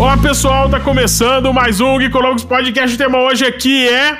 Olá pessoal, tá começando mais um Geekonomics Podcast. O tema hoje aqui é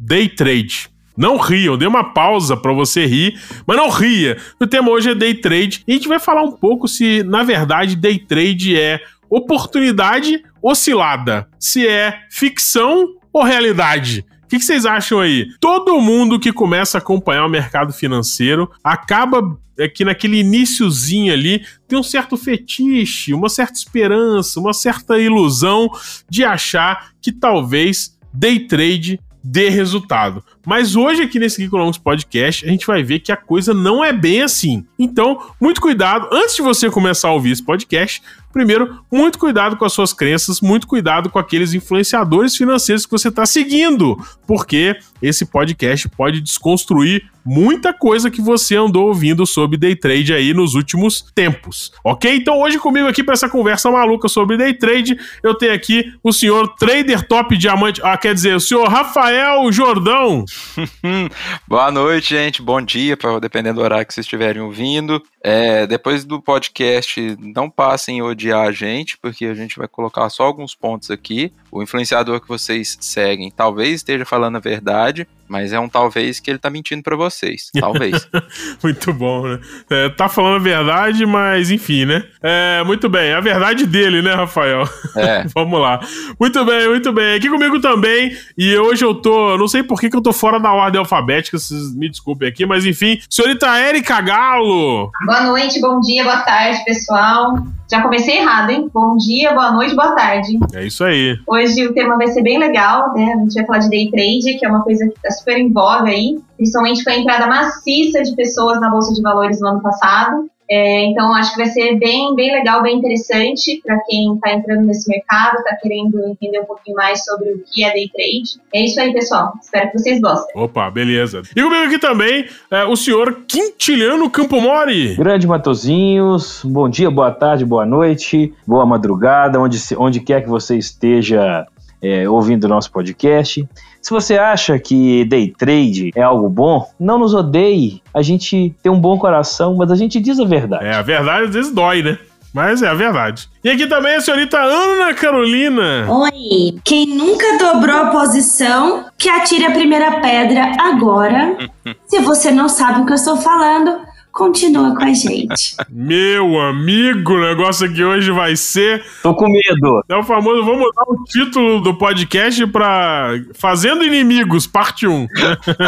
Day Trade. Não riam, dê uma pausa para você rir, mas não ria. O tema hoje é Day Trade e a gente vai falar um pouco se, na verdade, Day Trade é oportunidade oscilada, se é ficção ou realidade. O que, que, vocês acham aí? Todo mundo que começa a acompanhar o mercado financeiro acaba aqui naquele iníciozinho ali tem um certo fetiche, uma certa esperança, uma certa ilusão de achar que talvez day trade dê resultado. Mas hoje aqui nesse Geekonomics Podcast a gente vai ver que a coisa não é bem assim. Então, muito cuidado antes de você começar a ouvir esse podcast. Primeiro, muito cuidado com as suas crenças, muito cuidado com aqueles influenciadores financeiros que você está seguindo, porque esse podcast pode desconstruir muita coisa que você andou ouvindo sobre day trade aí nos últimos tempos, ok? Então hoje comigo aqui para essa conversa maluca sobre day trade, eu tenho aqui o senhor trader top diamante, ah, quer dizer, o senhor Rafael Jordão. Boa noite, gente. Bom dia, pra, dependendo do horário que vocês estiverem ouvindo. É, depois do podcast, não passem a odiar a gente, porque a gente vai colocar só alguns pontos aqui. O influenciador que vocês seguem talvez esteja falando a verdade, mas é um talvez que ele tá mentindo para vocês. Talvez. muito bom, né? É, tá falando a verdade, mas enfim, né? É, muito bem. A verdade dele, né, Rafael? É. Vamos lá. Muito bem, muito bem. Aqui comigo também. E hoje eu tô. Não sei por que, que eu tô fora da ordem alfabética, vocês me desculpem aqui, mas enfim. Senhorita Érica Galo. Boa noite, bom dia, boa tarde, pessoal. Já comecei errado, hein? Bom dia, boa noite, boa tarde. É isso aí. Hoje o tema vai ser bem legal, né? A gente vai falar de day trade, que é uma coisa que tá super em voga aí, principalmente com a entrada maciça de pessoas na Bolsa de Valores no ano passado. É, então, acho que vai ser bem, bem legal, bem interessante para quem está entrando nesse mercado, está querendo entender um pouquinho mais sobre o que é day trade. É isso aí, pessoal. Espero que vocês gostem. Opa, beleza. E comigo aqui também é o senhor Quintiliano Campomori. Grande Matozinhos, bom dia, boa tarde, boa noite, boa madrugada, onde, onde quer que você esteja é, ouvindo o nosso podcast. Se você acha que day trade é algo bom, não nos odeie. A gente tem um bom coração, mas a gente diz a verdade. É, a verdade às vezes dói, né? Mas é a verdade. E aqui também a senhorita Ana Carolina. Oi. Quem nunca dobrou a posição, que atire a primeira pedra agora. Se você não sabe o que eu estou falando, continua com a gente. Meu amigo, o negócio aqui hoje vai ser. Tô com medo. É o famoso, vamos mudar o título do podcast pra Fazendo Inimigos, parte 1.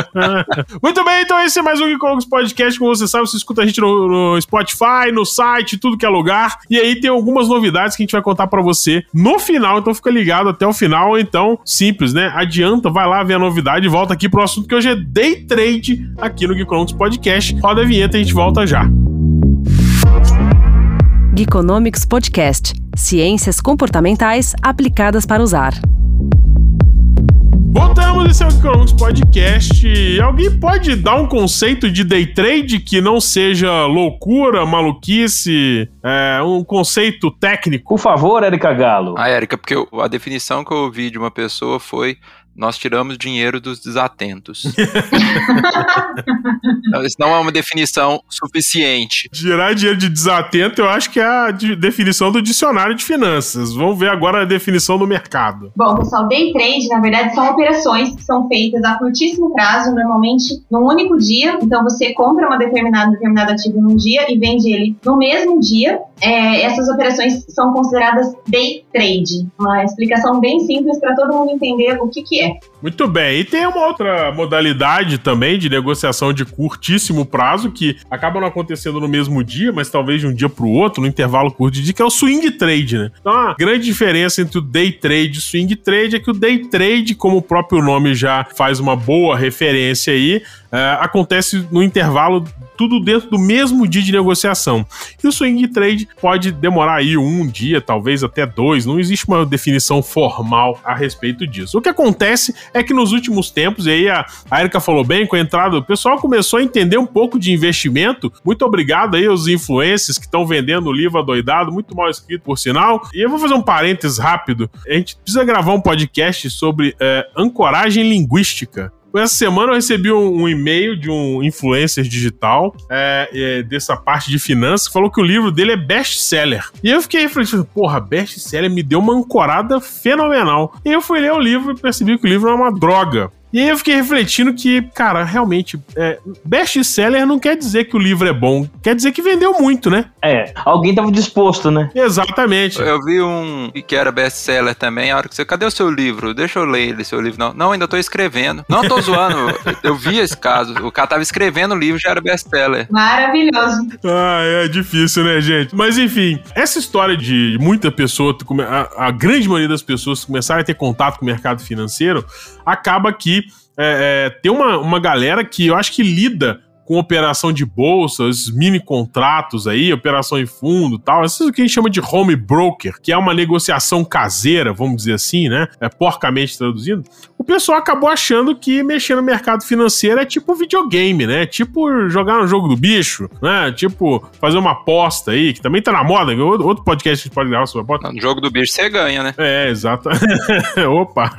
Muito bem, então esse é mais um Geekologos Podcast. Como você sabe, você escuta a gente no, no, Spotify, no site, tudo que é lugar. E aí tem algumas novidades que a gente vai contar pra você no final, então fica ligado até o final. Então, simples, né? Adianta, vai lá ver a novidade e volta aqui pro assunto que hoje é Day Trade aqui no Geekologos Podcast. Roda a vinheta e a gente volta já. Geekonomics Podcast Ciências comportamentais aplicadas para usar. Voltamos, esse é o Geekonomics Podcast. Alguém pode dar um conceito de day trade que não seja loucura, maluquice, é, um conceito técnico? Por favor, Érica Galo. Ah, Érica, porque a definição que eu ouvi de uma pessoa foi nós tiramos dinheiro dos desatentos. isso não é uma definição suficiente. Tirar dinheiro de desatento, eu acho que é a definição do dicionário de finanças. Vamos ver agora a definição do mercado. Bom, pessoal, day trade, na verdade, são operações que são feitas a curtíssimo prazo, normalmente num único dia. Então, você compra uma determinada, determinado ativo num dia e vende ele no mesmo dia. É, essas operações são consideradas day trade. Uma explicação bem simples para todo mundo entender o que, que é. Muito bem. E tem uma outra modalidade também de negociação de curtíssimo prazo que acaba não acontecendo no mesmo dia, mas talvez de um dia para o outro, no intervalo curto de dia, que é o swing trade, né? Então a grande diferença entre o day trade e o swing trade é que o day trade, como o próprio nome já faz uma boa referência aí, é, acontece no intervalo tudo dentro do mesmo dia de negociação. E o swing trade pode demorar aí um dia, talvez até dois, não existe uma definição formal a respeito disso. O que acontece é que nos últimos tempos, e aí a, a Erika falou bem, com a entrada, o pessoal começou a entender um pouco de investimento. Muito obrigado aí aos influencers que estão vendendo o livro adoidado, muito mal escrito por sinal. E eu vou fazer um parênteses rápido. A gente precisa gravar um podcast sobre é, ancoragem linguística. Essa semana eu recebi um, um e-mail de um influencer digital é, é, dessa parte de finanças que falou que o livro dele é best-seller. E eu fiquei refletindo, porra, best-seller me deu uma ancorada fenomenal. E eu fui ler o livro e percebi que o livro é uma droga. E aí eu fiquei refletindo que, cara, realmente, é, best-seller não quer dizer que o livro é bom, quer dizer que vendeu muito, né? É, alguém tava disposto, né? Exatamente. Eu vi um que era best-seller também, a hora que você, cadê o seu livro? Deixa eu ler ele, seu livro. Não, não ainda tô escrevendo. Não tô zoando, eu vi esse caso. O cara tava escrevendo o livro, já era best-seller. Maravilhoso. Ah, é difícil, né, gente? Mas enfim, essa história de muita pessoa, a, a grande maioria das pessoas começarem a ter contato com o mercado financeiro, acaba que é, é, tem uma, uma galera que eu acho que lida com operação de bolsas, mini contratos aí, operação em fundo tal. Isso é o que a gente chama de home broker, que é uma negociação caseira, vamos dizer assim, né? É porcamente traduzindo. O pessoal acabou achando que mexer no mercado financeiro é tipo videogame, né? Tipo jogar no jogo do bicho, né? Tipo fazer uma aposta aí, que também tá na moda. Outro podcast que a gente pode gravar sobre aposta. No jogo do bicho você ganha, né? É, exato. Opa!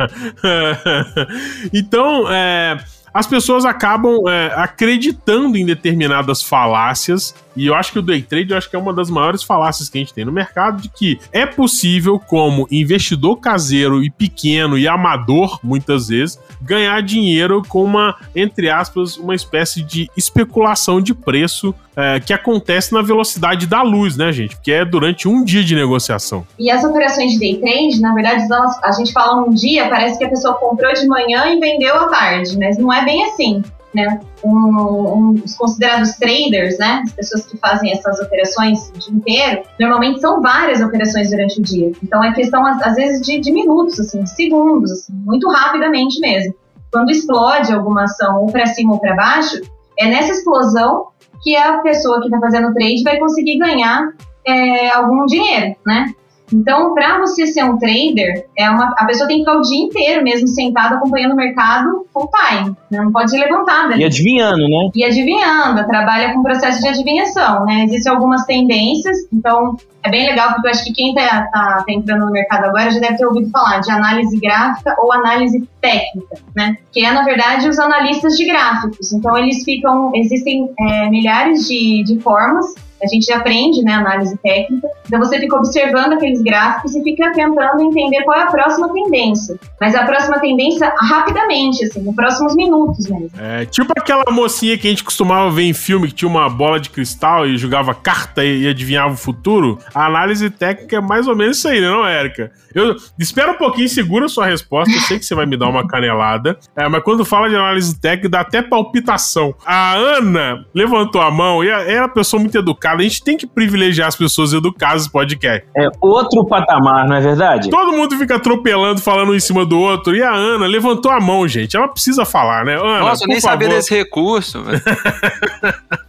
então, é as pessoas acabam é, acreditando em determinadas falácias e eu acho que o day trade eu acho que é uma das maiores falácias que a gente tem no mercado de que é possível, como investidor caseiro e pequeno e amador, muitas vezes, ganhar dinheiro com uma, entre aspas, uma espécie de especulação de preço é, que acontece na velocidade da luz, né, gente? Porque é durante um dia de negociação. E as operações de day trade, na verdade, a gente fala um dia, parece que a pessoa comprou de manhã e vendeu à tarde, mas não é bem assim né, um, um, os considerados traders, né, as pessoas que fazem essas operações o dia inteiro, normalmente são várias operações durante o dia. Então é questão, às vezes, de, de minutos, assim, de segundos, assim, muito rapidamente mesmo. Quando explode alguma ação ou para cima ou para baixo, é nessa explosão que a pessoa que está fazendo trade vai conseguir ganhar é, algum dinheiro, né? Então, para você ser um trader, é uma, a pessoa tem que ficar o dia inteiro mesmo sentada acompanhando o mercado full time. Né? Não pode ser levantada. E adivinhando, né? E adivinhando, trabalha com processo de adivinhação, né? Existem algumas tendências, então é bem legal, porque eu acho que quem está tá, tá entrando no mercado agora já deve ter ouvido falar de análise gráfica ou análise técnica, né? Que é, na verdade, os analistas de gráficos. Então, eles ficam, existem é, milhares de, de formas a gente aprende, né, análise técnica. Então você fica observando aqueles gráficos e fica tentando entender qual é a próxima tendência. Mas a próxima tendência rapidamente, assim, nos próximos minutos mesmo. É, tipo aquela mocinha que a gente costumava ver em filme que tinha uma bola de cristal e jogava carta e adivinhava o futuro. A análise técnica é mais ou menos isso aí, né, não, Érica? Eu espera um pouquinho, segura sua resposta. Eu sei que você vai me dar uma canelada. É, mas quando fala de análise técnica, dá até palpitação. A Ana levantou a mão e é uma pessoa muito educada. A gente tem que privilegiar as pessoas educadas no podcast. É outro patamar, não é verdade? Todo mundo fica atropelando, falando um em cima do outro. E a Ana levantou a mão, gente. Ela precisa falar, né? Ana, Nossa, eu nem favor. sabia desse recurso.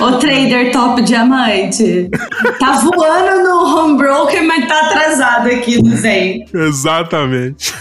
O trader top diamante. Tá voando no home broker, mas tá atrasado aqui no Zen. Exatamente.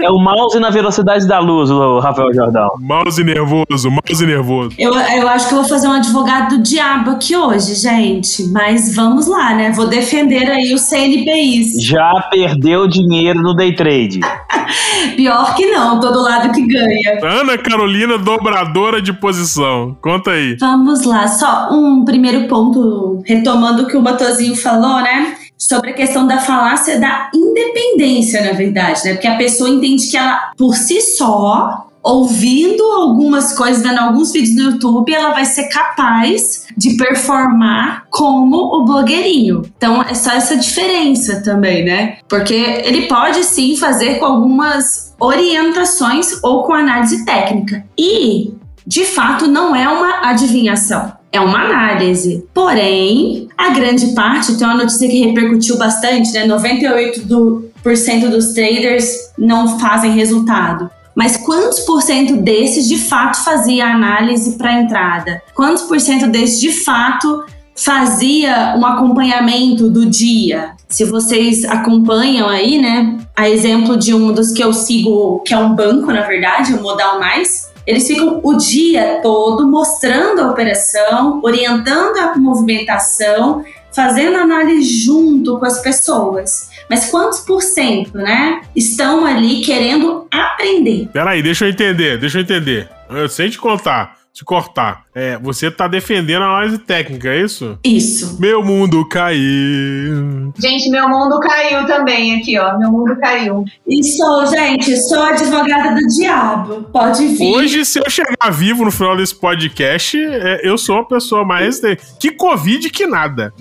É o mouse na velocidade da luz, o Rafael Jordão. Mouse nervoso, mouse nervoso. Eu, eu acho que eu vou fazer um advogado do diabo aqui hoje, gente. Mas vamos lá, né? Vou defender aí o CNPIs. Já perdeu dinheiro no day trade. Pior que não, todo lado que ganha. Ana Carolina, dobradora de posição. Conta aí. Vamos lá, só um primeiro ponto, retomando o que o Matozinho falou, né? Sobre a questão da falácia da independência, na verdade, né? Porque a pessoa entende que ela, por si só, ouvindo algumas coisas, vendo alguns vídeos no YouTube, ela vai ser capaz de performar como o blogueirinho. Então é só essa diferença também, né? Porque ele pode sim fazer com algumas orientações ou com análise técnica. E de fato não é uma adivinhação, é uma análise. Porém, a grande parte, tem uma notícia que repercutiu bastante, né? 98% do, dos traders não fazem resultado. Mas quantos por cento desses de fato fazia análise para entrada? Quantos por cento desses de fato fazia um acompanhamento do dia? Se vocês acompanham aí, né? A exemplo de um dos que eu sigo, que é um banco, na verdade, o Modal Mais, eles ficam o dia todo mostrando a operação, orientando a movimentação, fazendo análise junto com as pessoas. Mas quantos por cento, né, estão ali querendo aprender? Peraí, deixa eu entender, deixa eu entender. Eu sei te contar, te cortar. É, você tá defendendo a análise técnica, é isso? Isso. Meu mundo caiu. Gente, meu mundo caiu também aqui, ó. Meu mundo caiu. E sou, gente, sou advogada do diabo. Pode vir. Hoje, se eu chegar vivo no final desse podcast, é, eu sou uma pessoa mais. Que Covid que nada.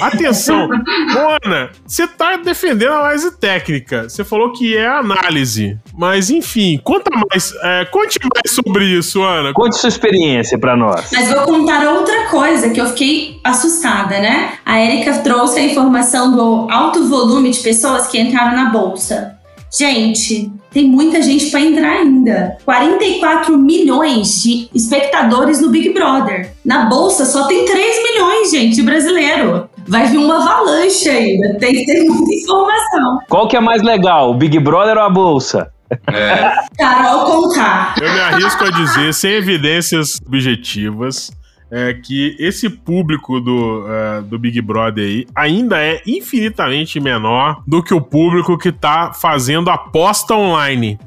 Atenção, Mona, você tá defendendo a análise técnica. Você falou que é análise. Mas, enfim, conta mais. É, conte mais sobre isso, Ana. Conte sua experiência pra nós. Mas vou contar outra coisa que eu fiquei assustada, né? A Erika trouxe a informação do alto volume de pessoas que entraram na bolsa. Gente, tem muita gente para entrar ainda. 44 milhões de espectadores no Big Brother. Na bolsa só tem 3 milhões, gente, brasileiro. Vai vir uma avalanche ainda. Tem que ter muita informação. Qual que é mais legal, o Big Brother ou a bolsa? É, Carol Conká. Eu me arrisco a dizer, sem evidências objetivas, é, que esse público do, é, do Big Brother aí ainda é infinitamente menor do que o público que tá fazendo aposta online.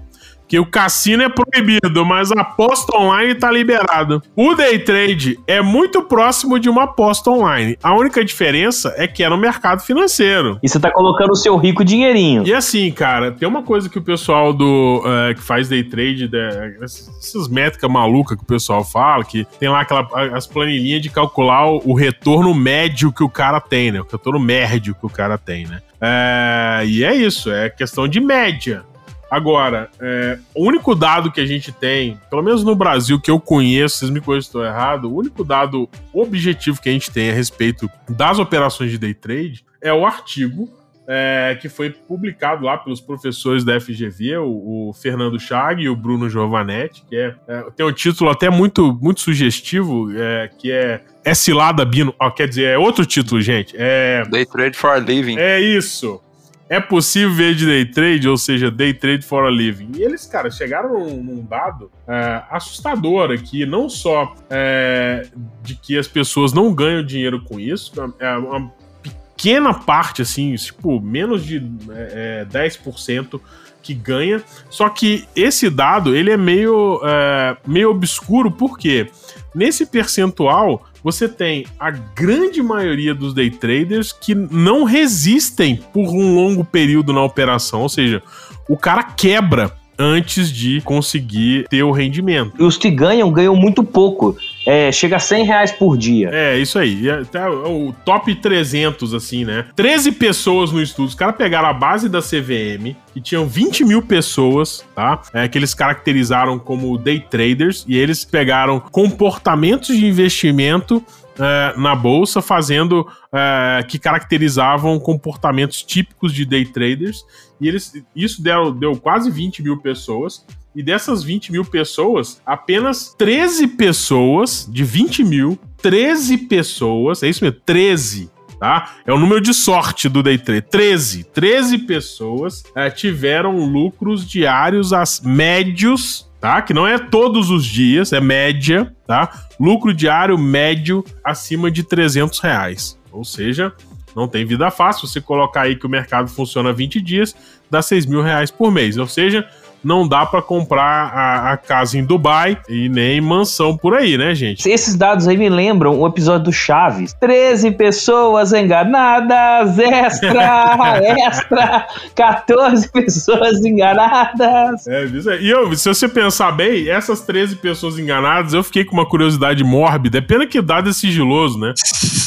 Que o cassino é proibido, mas a aposta online tá liberado. O day trade é muito próximo de uma aposta online. A única diferença é que é no mercado financeiro. E você tá colocando o seu rico dinheirinho. E assim, cara, tem uma coisa que o pessoal do eh, que faz day trade, né, essas métricas malucas que o pessoal fala, que tem lá aquela, as planilhinhas de calcular o, o retorno médio que o cara tem, né? O retorno médio que o cara tem, né? É, e é isso, é questão de média. Agora, é, o único dado que a gente tem, pelo menos no Brasil, que eu conheço, vocês me conhecem se estou errado, o único dado objetivo que a gente tem a respeito das operações de day trade é o artigo é, que foi publicado lá pelos professores da FGV, o, o Fernando Chag e o Bruno Giovanetti, que é, é, tem um título até muito, muito sugestivo, é, que é É Cilada Bino. Ó, quer dizer, é outro título, gente. É, Day Trade for a Living. é isso. É possível ver de day trade, ou seja, day trade for a living. E eles, cara, chegaram num, num dado é, assustador aqui, não só é, de que as pessoas não ganham dinheiro com isso, é uma pequena parte, assim, tipo, menos de é, é, 10% que ganha. Só que esse dado, ele é meio, é, meio obscuro, porque nesse percentual você tem a grande maioria dos day traders que não resistem por um longo período na operação, ou seja, o cara quebra antes de conseguir ter o rendimento. E os que ganham, ganham muito pouco. É, chega a 100 reais por dia. É, isso aí. Até o top 300, assim, né? 13 pessoas no estudo. Os caras pegaram a base da CVM, que tinham 20 mil pessoas, tá? É, que eles caracterizaram como day traders, e eles pegaram comportamentos de investimento é, na bolsa, fazendo é, que caracterizavam comportamentos típicos de day traders. E eles, isso deu, deu quase 20 mil pessoas. E dessas 20 mil pessoas, apenas 13 pessoas, de 20 mil, 13 pessoas, é isso mesmo, 13 tá? É o número de sorte do Day Trade. 13. 13 pessoas é, tiveram lucros diários médios, tá? Que não é todos os dias, é média, tá? Lucro diário médio acima de 300 reais. Ou seja, não tem vida fácil. Você colocar aí que o mercado funciona 20 dias, dá 6 mil reais por mês. Ou seja, não dá para comprar a, a, casa em Dubai e nem mansão por aí, né, gente? Esses dados aí me lembram o episódio do Chaves. 13 pessoas enganadas, extra, extra, 14 pessoas enganadas. É, isso aí. E eu, se você pensar bem, essas 13 pessoas enganadas, eu fiquei com uma curiosidade mórbida. É pena que o dado é sigiloso, né?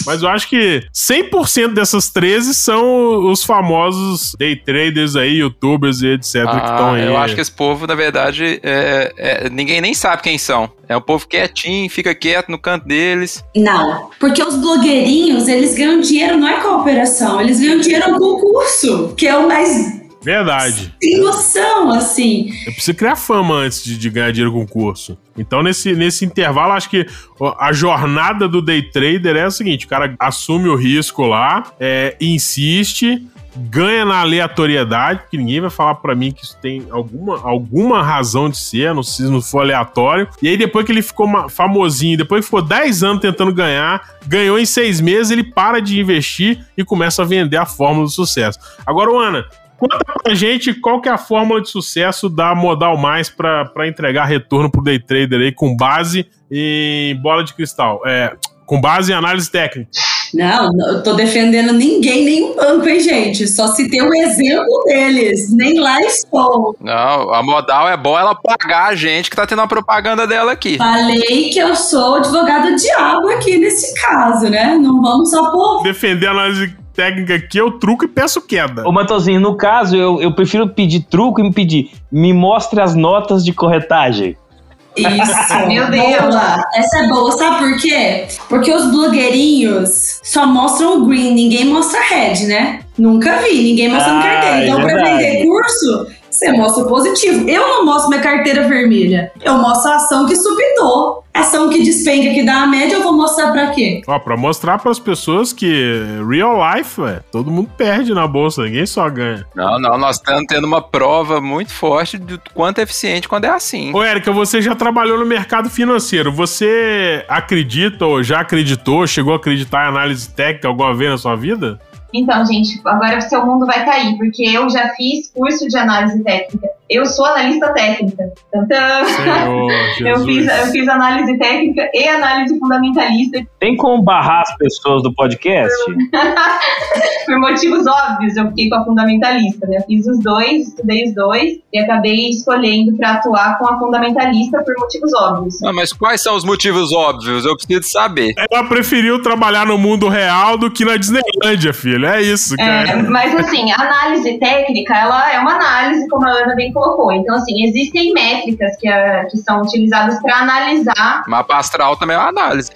Mas eu acho que 100% dessas 13 são os famosos day traders aí, youtubers e etc. que estão Ah, aí. eu acho que esse povo, na verdade, é- é- ninguém nem sabe quem são. É um povo quietinho, fica quieto no canto deles. Não, porque os blogueirinhos, eles ganham dinheiro não é com a operação, eles ganham dinheiro com o curso, que é o mais Verdade. Tem noção, assim. Eu preciso criar fama antes de, de ganhar dinheiro com o curso. Então, nesse, nesse intervalo, acho que a jornada do day trader é a seguinte: o cara assume o risco lá, é, insiste, ganha na aleatoriedade, porque ninguém vai falar pra mim que isso tem alguma, alguma razão de ser, não se não for aleatório. E aí, depois que ele ficou famosinho, depois que ficou 10 anos tentando ganhar, ganhou em seis meses, ele para de investir e começa a vender a fórmula do sucesso. Agora, Ana, Conta pra gente qual que é a fórmula de sucesso da Modal Mais pra entregar retorno pro day trader aí com base em bola de cristal. É, com base em análise técnica. Não, não, eu tô defendendo ninguém, nenhum banco, hein, gente? Só citei um exemplo deles. Nem lá estou. Não, a modal é bom ela pagar a gente que tá tendo a propaganda dela aqui. Falei que eu sou advogado diabo aqui nesse caso, né? Não vamos só por. Defender a análise técnica aqui, eu truco e peço queda. Ô, Matosinho, no caso, eu, eu prefiro pedir truco e me pedir, me mostre as notas de corretagem. Isso. Meu Deus. Boa. Essa é boa, sabe por quê? Porque os blogueirinhos só mostram o green, ninguém mostra red, né? Nunca vi, ninguém mostrando Ah, carteira. é Então, pra verdade. vender curso, você mostra o positivo. Eu não mostro minha carteira vermelha. Eu mostro a ação que subitou. Ação que despenca, que dá a média, eu vou mostrar pra quê? Ó, pra mostrar pras pessoas que real life, ué, todo mundo perde na bolsa, ninguém só ganha. Não, não, nós estamos tendo uma prova muito forte do quanto é eficiente quando é assim. Ô, Érica, você já trabalhou no mercado financeiro. Você acredita ou já acreditou, chegou a acreditar em análise técnica alguma vez na sua vida? Então, gente, agora o seu mundo vai cair, porque eu já fiz curso de análise técnica. Eu sou analista técnica. Tantã. Senhor Eu fiz, eu fiz análise técnica e análise fundamentalista Tem como barrar as pessoas do podcast? por motivos óbvios. Eu fiquei com a fundamentalista, né? Eu fiz os dois, estudei os dois e acabei escolhendo para atuar com a fundamentalista por motivos óbvios. Ah, mas quais são os motivos óbvios? Eu preciso saber. Ela preferiu trabalhar no mundo real do que na Disneylândia, filho. É isso, cara. É, mas assim, a análise técnica, ela é uma análise, como a Ana bem colocou. Então, assim, existem métricas que, a- que são utilizadas para analisar. Mapa astral também é uma análise.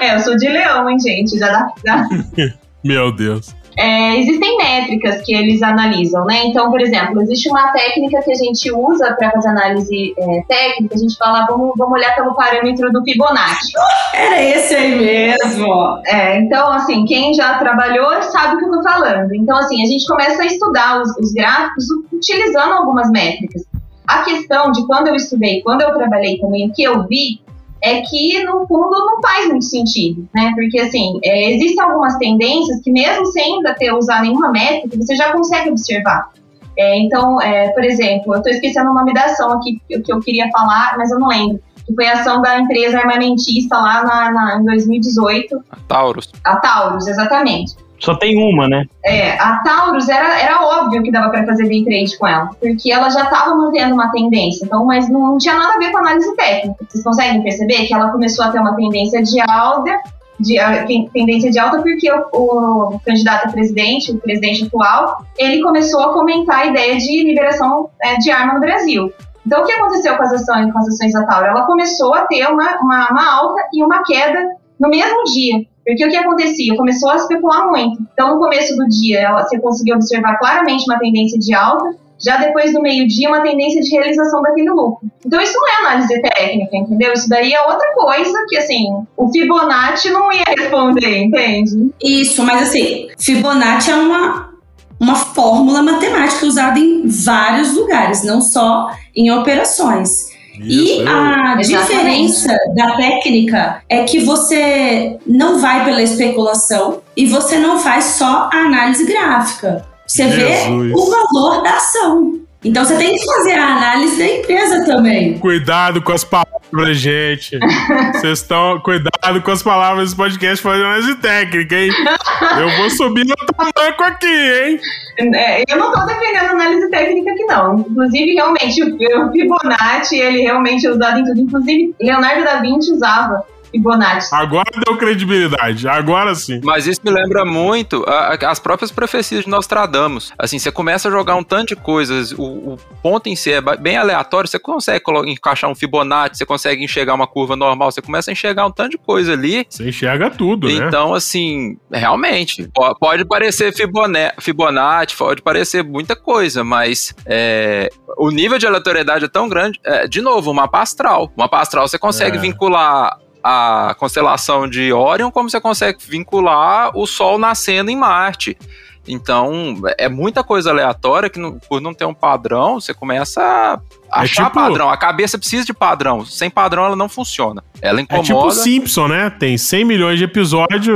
É, eu sou de leão, hein, gente? Já dá, já- Meu Deus. É, existem métricas que eles analisam, né? Então, por exemplo, existe uma técnica que a gente usa para fazer análise é, técnica, a gente fala, vamos, vamos olhar pelo parâmetro do Fibonacci. Era esse aí mesmo. É, então, assim, quem já trabalhou sabe o que eu tô falando. Então, assim, a gente começa a estudar os, os gráficos utilizando algumas métricas. A questão de quando eu estudei, quando eu trabalhei também, o que eu vi é que, no fundo, não faz muito sentido, né? Porque, assim, é, existem algumas tendências que, mesmo sem ainda ter usado nenhuma métrica, você já consegue observar. É, então, é, por exemplo, eu tô esquecendo o nome da ação aqui que, eu queria falar, mas eu não lembro. Que foi a ação da empresa armamentista lá na, na- em 2018, Taurus. a Taurus, exatamente. Só tem uma, né? É, a Taurus era, era óbvio que dava para fazer day trade com ela, porque ela já estava mantendo uma tendência, então, mas não, não tinha nada a ver com análise técnica. Vocês conseguem perceber que ela começou a ter uma tendência de alta, de, tendência de alta porque o, o candidato a presidente, o presidente atual, ele começou a comentar a ideia de liberação é, de arma no Brasil. Então, o que aconteceu com as ações, com as ações da Tauro? Ela começou a ter uma, uma, uma alta e uma queda no mesmo dia. Porque o que acontecia? Começou a especular muito. Então, no começo do dia, ela, você conseguiu observar claramente uma tendência de alta, já depois do meio-dia, uma tendência de realização daquele lucro. Então, isso não é análise técnica, entendeu? Isso daí é outra coisa que, assim, o Fibonacci não ia responder, entende? Isso, mas assim, Fibonacci é uma, uma fórmula matemática usada em vários lugares, não só em operações. E eu- a Exatamente. diferença da técnica é que você não vai pela especulação e você não faz só a análise gráfica. Você Jesus. vê o valor da ação. Então você tem que fazer a análise da empresa também. Cuidado com as palavras, gente. Vocês estão. Cuidado com as palavras desse podcast fazendo análise técnica, hein? Eu vou subir no tamanco aqui, hein? É, eu não estou defendendo análise técnica aqui, não. Inclusive, realmente, o Fibonacci, ele realmente é usado em tudo. Inclusive, Leonardo da Vinci usava Fibonacci. Agora deu credibilidade, agora sim. Mas isso me lembra muito a- a- as próprias profecias de Nostradamus. Assim, você começa a jogar um tanto de coisas, o, o ponto em si é bem aleatório, você consegue encaixar um Fibonacci, você consegue enxergar uma curva normal, você começa a enxergar um tanto de coisa ali. Você enxerga tudo, né? Então, assim, realmente, po- pode parecer Fibonacci, pode parecer muita coisa, mas é, o nível de aleatoriedade é tão grande. é, de novo, o mapa astral. O mapa astral você consegue É. vincular a constelação de Orion como você consegue vincular o Sol nascendo em Marte. Então, é muita coisa aleatória que, não- por não ter um padrão, você começa a achar tipo- padrão. A cabeça precisa de padrão. Sem padrão, ela não funciona. Ela É incomoda. tipo Simpson, né? Tem 100 milhões de episódios,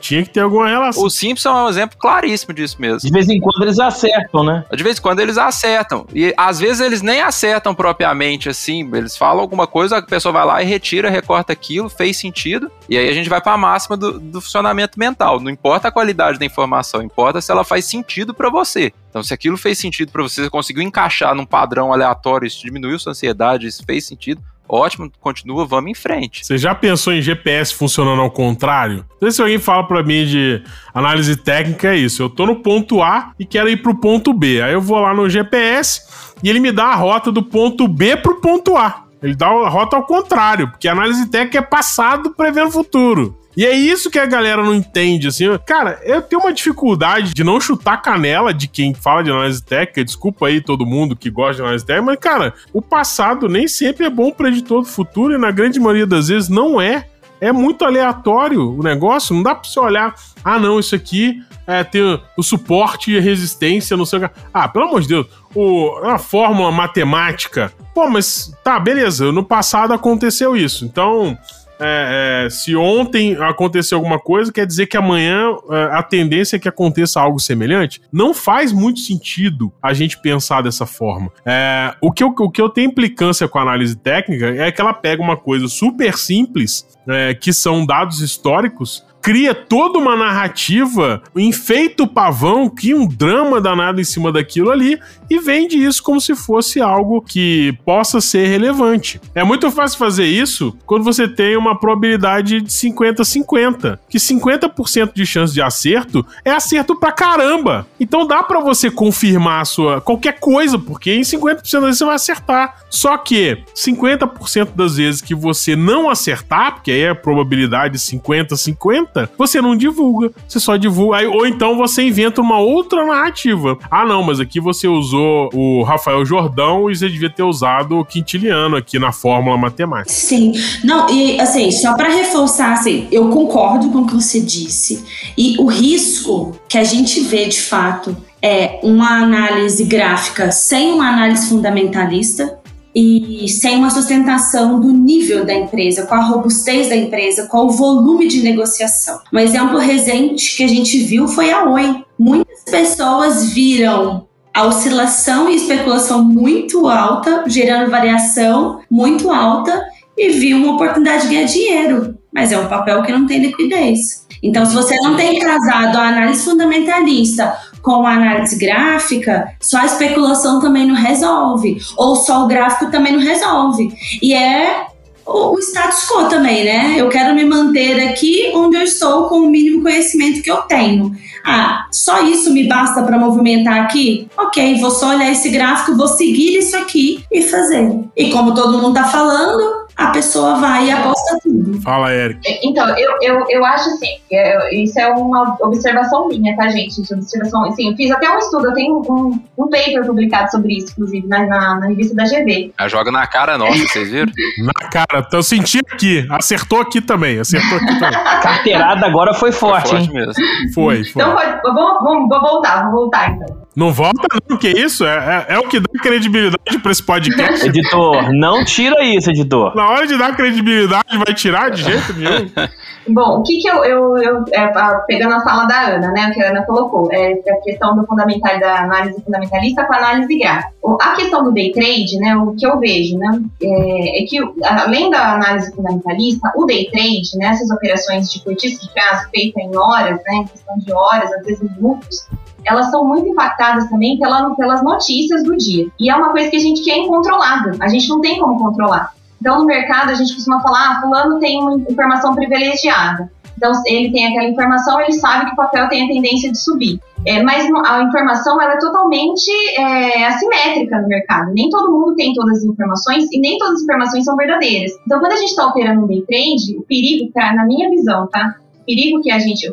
tinha que ter alguma relação. O Simpson é um exemplo claríssimo disso mesmo. De vez em quando eles acertam, né? De vez em quando eles acertam. E às vezes eles nem acertam propriamente assim. Eles falam alguma coisa, a pessoa vai lá e retira, recorta aquilo, fez sentido. E aí a gente vai para a máxima do, do funcionamento mental. Não importa a qualidade da informação, importa se ela faz sentido para você. Então, se aquilo fez sentido para você, você conseguiu encaixar num padrão aleatório, isso diminuiu sua ansiedade, isso fez sentido. Ótimo, continua, vamos em frente. Você já pensou em GPS funcionando ao contrário? Não sei se alguém fala pra mim de análise técnica, é isso. Eu tô no ponto A e quero ir pro ponto B. Aí eu vou lá no GPS e ele me dá a rota do ponto B pro ponto A. Ele dá a rota ao contrário, porque a análise técnica é passado prevendo o futuro. E é isso que a galera não entende, assim. Cara, eu tenho uma dificuldade de não chutar canela de quem fala de análise técnica. Desculpa aí todo mundo que gosta de análise técnica, mas, cara, o passado nem sempre é bom preditor do futuro e na grande maioria das vezes não é. É muito aleatório o negócio, não dá pra você olhar, ah, não, isso aqui é, tem o, o suporte e a resistência, não sei o que. Ah, pelo amor de Deus, o, a fórmula matemática. Pô, mas tá, beleza, no passado aconteceu isso. Então, é, é, se ontem aconteceu alguma coisa, quer dizer que amanhã é, a tendência é que aconteça algo semelhante? Não faz muito sentido a gente pensar dessa forma. É, o, que eu, o que eu tenho implicância com a análise técnica é que ela pega uma coisa super simples, é, que são dados históricos, cria toda uma narrativa, enfeita o pavão, cria um drama danado em cima daquilo ali e vende isso como se fosse algo que possa ser relevante. É muito fácil fazer isso quando você tem uma probabilidade de 50-50, que 50% de chance de acerto é acerto pra caramba. Então dá pra você confirmar sua qualquer coisa, porque em 50% das vezes você vai acertar. Só que 50% das vezes que você não acertar, porque aí é a probabilidade 50-50, você não divulga. Você só divulga. Ou então você inventa uma outra narrativa. Ah, não, mas aqui você usou o Rafael Jordão e você devia ter usado o Quintiliano aqui na fórmula matemática. Sim. Não, e assim, só para reforçar, assim, eu concordo com o que você disse. E o risco que a gente vê de fato é uma análise gráfica sem uma análise fundamentalista e sem uma sustentação do nível da empresa, com a robustez da empresa, com o volume de negociação. Um exemplo recente que a gente viu foi a Oi. Muitas pessoas viram a oscilação e especulação muito alta, gerando variação muito alta e viu uma oportunidade de ganhar dinheiro, mas é um papel que não tem liquidez. Então, se você não tem casado a análise fundamentalista com a análise gráfica, só a especulação também não resolve, ou só o gráfico também não resolve. E é o, status quo também, né? Eu quero me manter aqui onde eu estou com o mínimo conhecimento que eu tenho. Ah, só isso me basta para movimentar aqui? Ok, vou só olhar esse gráfico, vou seguir isso aqui e fazer. E como todo mundo tá falando, a pessoa vai e aposta tudo. Fala, Eric. Então, eu, eu, eu acho assim, é, isso é uma observação minha, tá, gente? De observação, assim, eu fiz até um estudo, eu tenho um, um paper publicado sobre isso, inclusive, na, na, na revista da GV. Ela joga na cara nossa, vocês viram? Na cara, eu senti aqui. Acertou aqui também. Acertou aqui também. A carteirada agora foi forte, Forte hein? mesmo. Foi, foi. Então, vou, vou voltar, vou voltar, então. Não volta, não, que isso? É, é, é o que dá credibilidade pra esse podcast. Editor, não tira isso, editor. Na hora de dar credibilidade, vai tirar de jeito nenhum. Bom, o que que eu, eu, eu é, pegando a fala da Ana, né, o que a Ana colocou, é a questão do fundamental, da análise fundamentalista com a análise gráfica. A questão do day trade, né, o que eu vejo, né, é, é que além da análise fundamentalista, o day trade, né, essas operações de curtíssimo prazo feitas em horas, né, em questão de horas, às vezes minutos, elas são muito impactadas também pela, pelas notícias do dia. E é uma coisa que a gente quer incontrolável, a gente não tem como controlar. Então, no mercado, a gente costuma falar, ah, fulano tem uma informação privilegiada. Então, ele tem aquela informação, ele sabe que o papel tem a tendência de subir. É, mas a informação ela é totalmente é, assimétrica no mercado. Nem todo mundo tem todas as informações e nem todas as informações são verdadeiras. Então, quando a gente está operando um day trade, o perigo, tá, na minha visão, tá? O perigo que a gente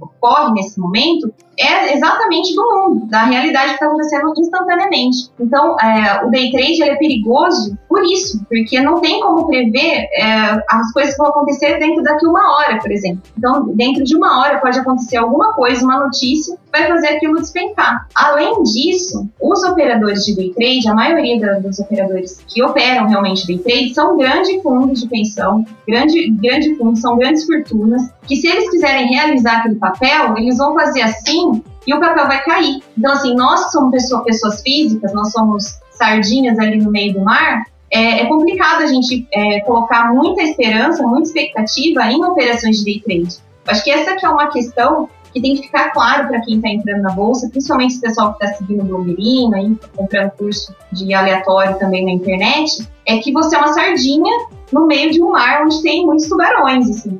ocorre nesse momento é exatamente do mundo, da realidade que está acontecendo instantaneamente. Então, é, o day trade é perigoso por isso, porque não tem como prever é, as coisas que vão acontecer dentro daqui uma hora, por exemplo. Então, dentro de uma hora pode acontecer alguma coisa, uma notícia, vai fazer aquilo despencar. Além disso, os operadores de day trade, a maioria dos operadores que operam realmente day trade, são grandes fundos de pensão, grande, grande fundos, são grandes fortunas, que se eles quiserem realizar aquele papel, eles vão fazer assim e o papel vai cair. Então, assim, nós somos pessoa, pessoas físicas, nós somos sardinhas ali no meio do mar, é, é complicado a gente é, colocar muita esperança, muita expectativa em operações de day trade. Acho que essa que é uma questão que tem que ficar claro para quem está entrando na bolsa, principalmente o pessoal que está seguindo o blogueirinho, aí, comprando curso de aleatório também na internet, é que você é uma sardinha no meio de um mar onde tem muitos tubarões, assim.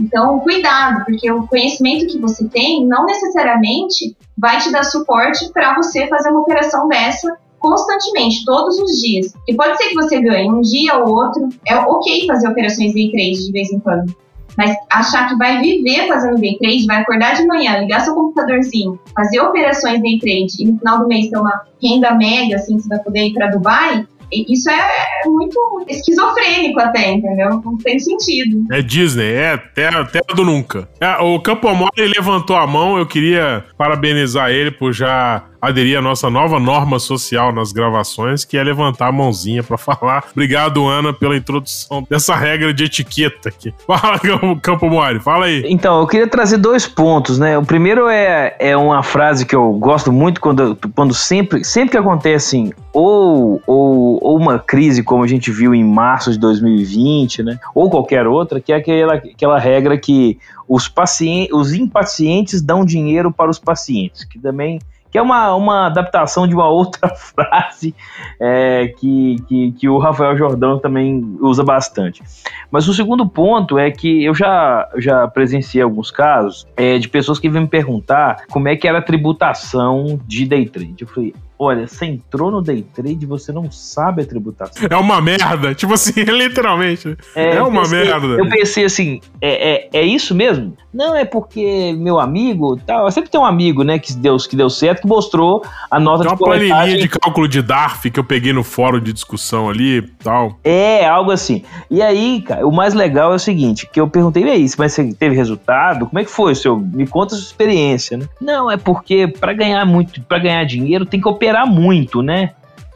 Então, cuidado, porque o conhecimento que você tem não necessariamente vai te dar suporte para você fazer uma operação dessa constantemente, todos os dias. E pode ser que você ganhe um dia ou outro. É ok fazer operações day trade de vez em quando. Mas achar que vai viver fazendo day trade, vai acordar de manhã, ligar seu computadorzinho, fazer operações day trade e no final do mês ter uma renda média, assim, você vai poder ir para Dubai, isso é muito esquizofrênico até, entendeu? Não tem sentido. É Disney, é terra, terra do nunca. É, o Campo Mole levantou a mão, eu queria parabenizar ele por já aderir à nossa nova norma social nas gravações, que é levantar a mãozinha para falar. Obrigado, Ana, pela introdução dessa regra de etiqueta aqui. Fala, Campo Mori, fala aí. Então, eu queria trazer dois pontos, né? O primeiro é, é uma frase que eu gosto muito quando, quando sempre, sempre que acontece ou, ou, ou uma crise como a gente viu em março de 2020, né? Ou qualquer outra, que é aquela, aquela regra que os, pacientes, os impacientes dão dinheiro para os pacientes, que também que é uma, uma adaptação de uma outra frase é, que, que, que, o Rafael Jordão também usa bastante. Mas o segundo ponto é que eu já, já presenciei alguns casos é, de pessoas que vêm me perguntar como é que era a tributação de day trade. Eu falei, Olha, você entrou no day trade você não sabe a tributação. É uma merda. Tipo assim, literalmente. É, é uma pensei, merda. Eu pensei assim, é, é, é, isso mesmo? Não, é porque meu amigo tal. Sempre tem um amigo, né, que deu, que deu certo, que mostrou a nota tem de uma planilha de cálculo de DARF que eu peguei no fórum de discussão ali tal. É, algo assim. E aí, cara, o mais legal é o seguinte, que eu perguntei, e aí, mas você teve resultado? Como é que foi, seu? Me conta a sua experiência, né? Não, é porque para ganhar muito, para ganhar dinheiro tem que operar esperar muito, né?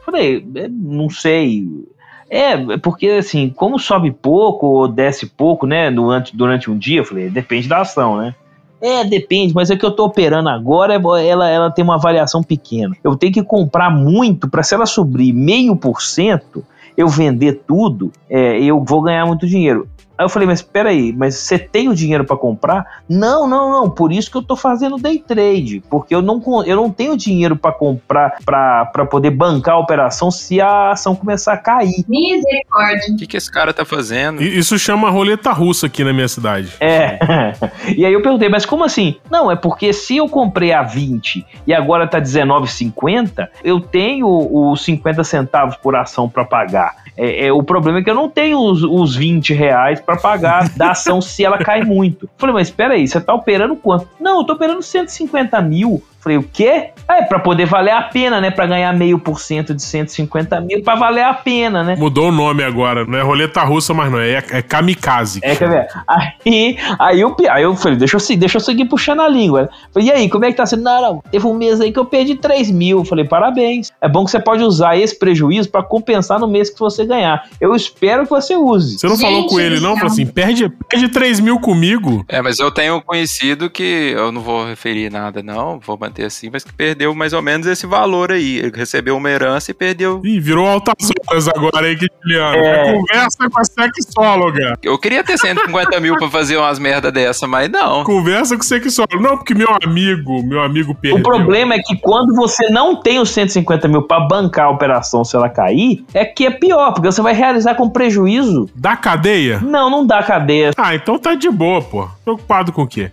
Falei, é, não sei. É, porque assim, como sobe pouco ou desce pouco, né, durante, durante um dia, eu falei, depende da ação, né? É, depende, mas é que eu tô operando agora, ela, ela tem uma variação pequena. Eu tenho que comprar muito para se ela subir meio por cento, eu vender tudo, é, eu vou ganhar muito dinheiro. Aí eu falei, mas peraí, mas você tem o dinheiro para comprar? Não, não, não. Por isso que eu tô fazendo day trade. Porque eu não, eu não tenho dinheiro para comprar, para poder bancar a operação se a ação começar a cair. Misericórdia. O que, que esse cara tá fazendo? Isso chama roleta russa aqui na minha cidade. É. e aí eu perguntei, mas como assim? Não, é porque se eu comprei a 20 e agora tá 19,50, eu tenho os 50 centavos por ação para pagar. É, é, o problema é que eu não tenho os, os 20 reais para pagar da ação se ela cai muito. Falei, mas espera aí, você tá operando quanto? Não, eu tô operando 150 mil. Falei, o quê? É, pra poder valer a pena, né? Pra ganhar meio por cento de 150 mil, pra valer a pena, né? Mudou o nome agora, não é roleta russa, mas não, é, é kamikaze. É, quer ver? Aí, aí, eu, aí eu falei, deixa eu, deixa eu seguir puxando a língua. Falei, e aí, como é que tá sendo? Não, não, teve um mês aí que eu perdi 3 mil. Falei, parabéns. É bom que você pode usar esse prejuízo pra compensar no mês que você ganhar. Eu espero que você use. Você não Gente, falou com ele, não? Falou assim, perde, perde 3 mil comigo. É, mas eu tenho conhecido que, eu não vou referir nada, não, vou manter assim, mas que perdeu mais ou menos esse valor aí. Ele recebeu uma herança e perdeu. Ih, virou altas horas agora, hein, Guilherme? É. Conversa com a sexóloga. Eu queria ter 150 mil pra fazer umas merda dessa, mas não. Conversa com o sexólogo. Não, porque meu amigo, meu amigo perdeu. O problema é que quando você não tem os 150 mil pra bancar a operação se ela cair, é que é pior, porque você vai realizar com prejuízo. Da cadeia? Não, não dá cadeia. Ah, então tá de boa, pô. Preocupado com o quê?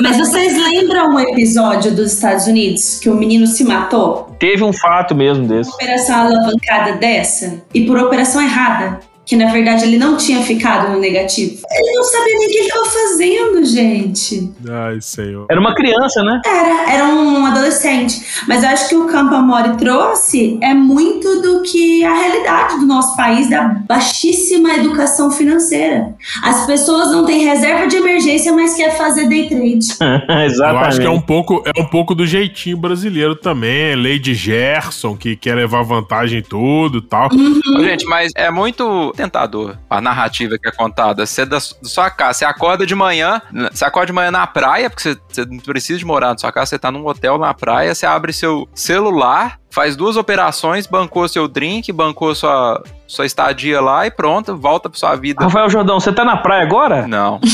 Mas vocês lembram um episódio dos Estados Unidos que o menino se matou? Teve um fato mesmo desse. Operação alavancada dessa e por operação errada. Que na verdade ele não tinha ficado no negativo. Ele não sabia nem o que ele estava fazendo, gente. Ai, senhor. Era uma criança, né? Era, era um adolescente. Mas eu acho que o Campo Amore trouxe é muito do que a realidade do nosso país, da baixíssima educação financeira. As pessoas não têm reserva de emergência, mas quer fazer day trade. Exatamente. Eu acho que é um pouco, é um pouco do jeitinho brasileiro também. Lei de Gerson, que quer levar vantagem em tudo e tal. Ô, Gente, mas é muito tentador a narrativa que é contada. Você da, da sua casa, você acorda de manhã, você acorda de manhã na praia, porque você, você não precisa de morar na sua casa, você tá num hotel na praia, você abre seu celular, faz duas operações, bancou seu drink, bancou sua, sua estadia lá e pronto, volta pra sua vida. Rafael Jordão, você tá na praia agora? Não.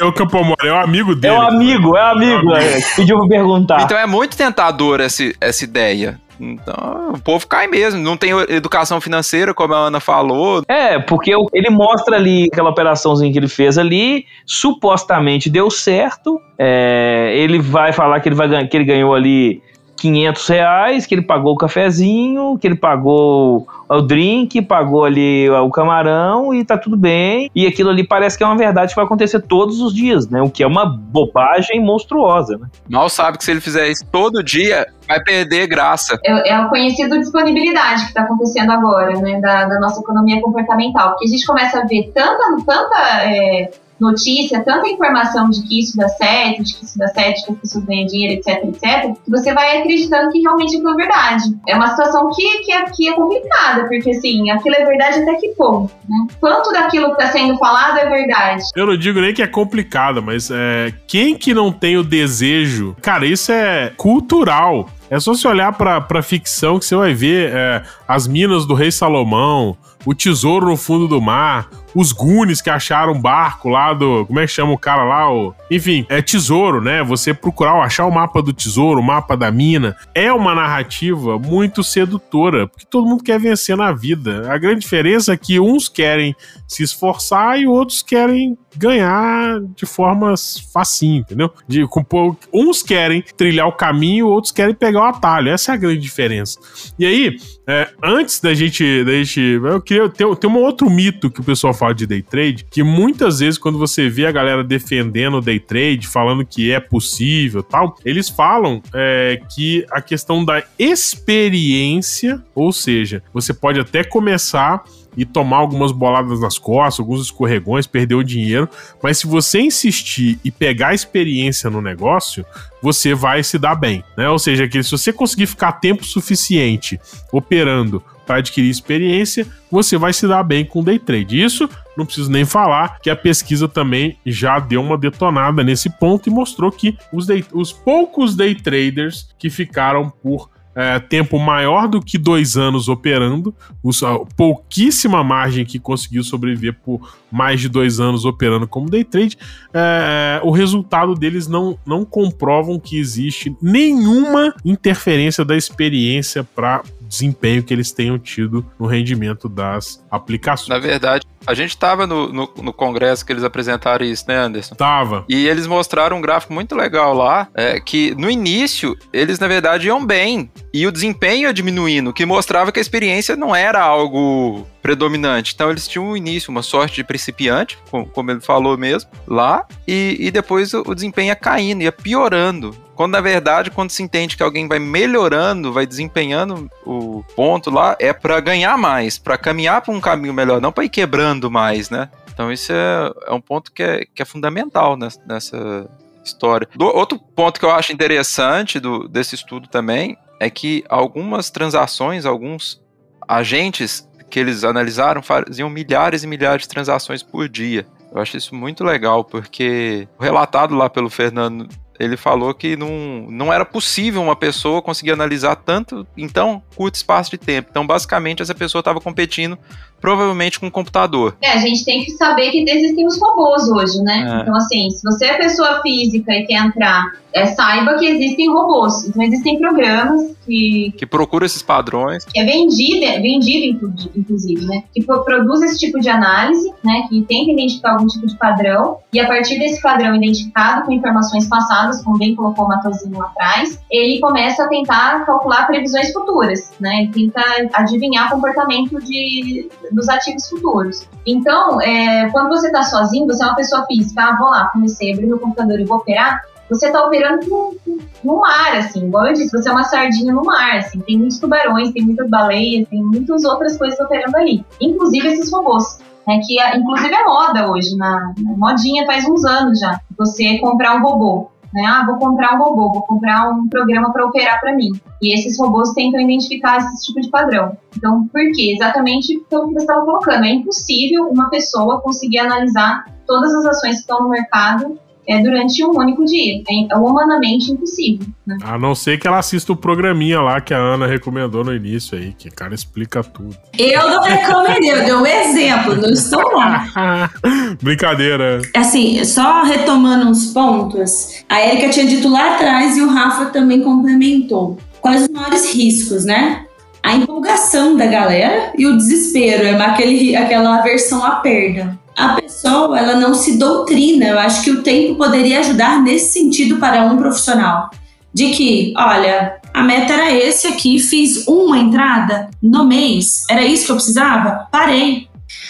É o Campo Amor, é o amigo É dele. um amigo, é um amigo. é. Pediu pra perguntar. Então é muito tentador esse, essa ideia. Então, o povo cai mesmo. Não tem educação financeira, como a Ana falou. É, porque ele mostra ali aquela operaçãozinha que ele fez ali, supostamente deu certo. é, ele vai falar que ele, vai, que ele ganhou ali 500 reais, que ele pagou o cafezinho, que ele pagou o drink, pagou ali o camarão e tá tudo bem. E aquilo ali parece que é uma verdade que vai acontecer todos os dias, né? O que é uma bobagem monstruosa, né? Mal sabe que se ele fizer isso todo dia, vai perder graça. É, é o conhecido disponibilidade que está acontecendo agora, né, da, da nossa economia comportamental. Porque a gente começa a ver tanta, tanta é, notícia, tanta informação de que isso dá certo, de que isso dá certo, que as pessoas ganham dinheiro, etc, etc, que você vai acreditando que realmente aquilo é verdade. É uma situação que, que, é, que é complicada, porque assim, aquilo é verdade até que ponto, né? Quanto daquilo que está sendo falado é verdade? Eu não digo nem que é complicado, mas é, quem que não tem o desejo? Cara, isso é cultural. É só você olhar pra, pra ficção que você vai ver é, as minas do rei Salomão, o tesouro no fundo do mar, os Goonies que acharam um barco lá do. Como é que chama o cara lá? O, enfim, é tesouro, né? Você procurar achar o mapa do tesouro, o mapa da mina. É uma narrativa muito sedutora, porque todo mundo quer vencer na vida. A grande diferença é que uns querem se esforçar e outros querem ganhar de formas facinho, entendeu? De, com, uns querem trilhar o caminho, outros querem pegar o atalho. Essa é a grande diferença. E aí, é, antes da gente, da gente. Eu queria. Tem, tem um outro mito que o pessoal fala de day trade, que muitas vezes, quando você vê a galera defendendo o day trade, falando que é possível tal, eles falam é, que a questão da experiência, ou seja, você pode até começar e tomar algumas boladas nas costas, alguns escorregões, perder o dinheiro, mas se você insistir e pegar experiência no negócio, você vai se dar bem, né? Ou seja, que se você conseguir ficar tempo suficiente operando para adquirir experiência, você vai se dar bem com day trade. Isso não preciso nem falar que a pesquisa também já deu uma detonada nesse ponto e mostrou que os, day- os poucos day traders que ficaram por é, tempo maior do que dois anos operando, os- a pouquíssima margem que conseguiu sobreviver por mais de dois anos operando como day trade, é, o resultado deles não, não comprovam que existe nenhuma interferência da experiência para desempenho que eles tenham tido no rendimento das aplicações. Na verdade, a gente tava no, no, no congresso que eles apresentaram isso, né, Anderson? Tava. E eles mostraram um gráfico muito legal lá, é, que no início eles na verdade iam bem e o desempenho ia diminuindo, que mostrava que a experiência não era algo predominante. Então eles tinham um início, uma sorte de principiante, com- como ele falou mesmo, lá, e, e depois o, o desempenho ia caindo, ia piorando. Quando na verdade, quando se entende que alguém vai melhorando, vai desempenhando o ponto lá, é para ganhar mais, para caminhar para um caminho melhor, não para ir quebrando mais, né? Então isso é, é um ponto que é, que é fundamental nessa, nessa história. Do- outro ponto que eu acho interessante do, desse estudo também é que algumas transações, alguns agentes que eles analisaram faziam milhares e milhares de transações por dia. Eu acho isso muito legal, porque relatado lá pelo Fernando ele falou que não, não era possível uma pessoa conseguir analisar tanto em tão curto espaço de tempo. Então, basicamente, essa pessoa estava competindo provavelmente com um computador. É, a gente tem que saber que existem os robôs hoje, né? É. Então, assim, se você é pessoa física e quer entrar, é, saiba que existem robôs. Então, existem programas que... Que procura esses padrões. Que é vendido, é vendido inclusive, né? Que produz esse tipo de análise, né? Que tenta identificar algum tipo de padrão. E a partir desse padrão identificado com informações passadas, como bem colocou o Matosinho lá atrás, ele começa a tentar calcular previsões futuras, né? Ele tenta adivinhar comportamento de dos ativos futuros. Então, é, quando você está sozinho, você é uma pessoa física, ah, vou lá, comecei a abrir meu computador e vou operar, você está operando no, no mar, assim, igual eu disse, você é uma sardinha no mar, assim, tem muitos tubarões, tem muitas baleias, tem muitas outras coisas operando ali, inclusive esses robôs. Né, que inclusive é moda hoje, na, na modinha faz uns anos já, você comprar um robô né? Ah, vou comprar um robô, vou comprar um programa para operar para mim. E esses robôs tentam identificar esse tipo de padrão. Então, por quê? Exatamente pelo que você estava colocando. É impossível uma pessoa conseguir analisar todas as ações que estão no mercado é, durante um único dia. É, é humanamente impossível. Né? A não ser que ela assista o programinha lá que a Ana recomendou no início aí, que cara explica tudo. Eu não recomendei, eu dei um exemplo, não estou lá. Brincadeira. Assim, só retomando uns pontos, a Erika tinha dito lá atrás e o Rafa também complementou. Quais os maiores riscos, né? A empolgação da galera e o desespero, é aquele, aquela aversão à perda a pessoa ela não se doutrina. Eu acho que o tempo poderia ajudar nesse sentido para um profissional. De que, olha, a meta era esse aqui, fiz uma entrada no mês, era isso que eu precisava? Parei.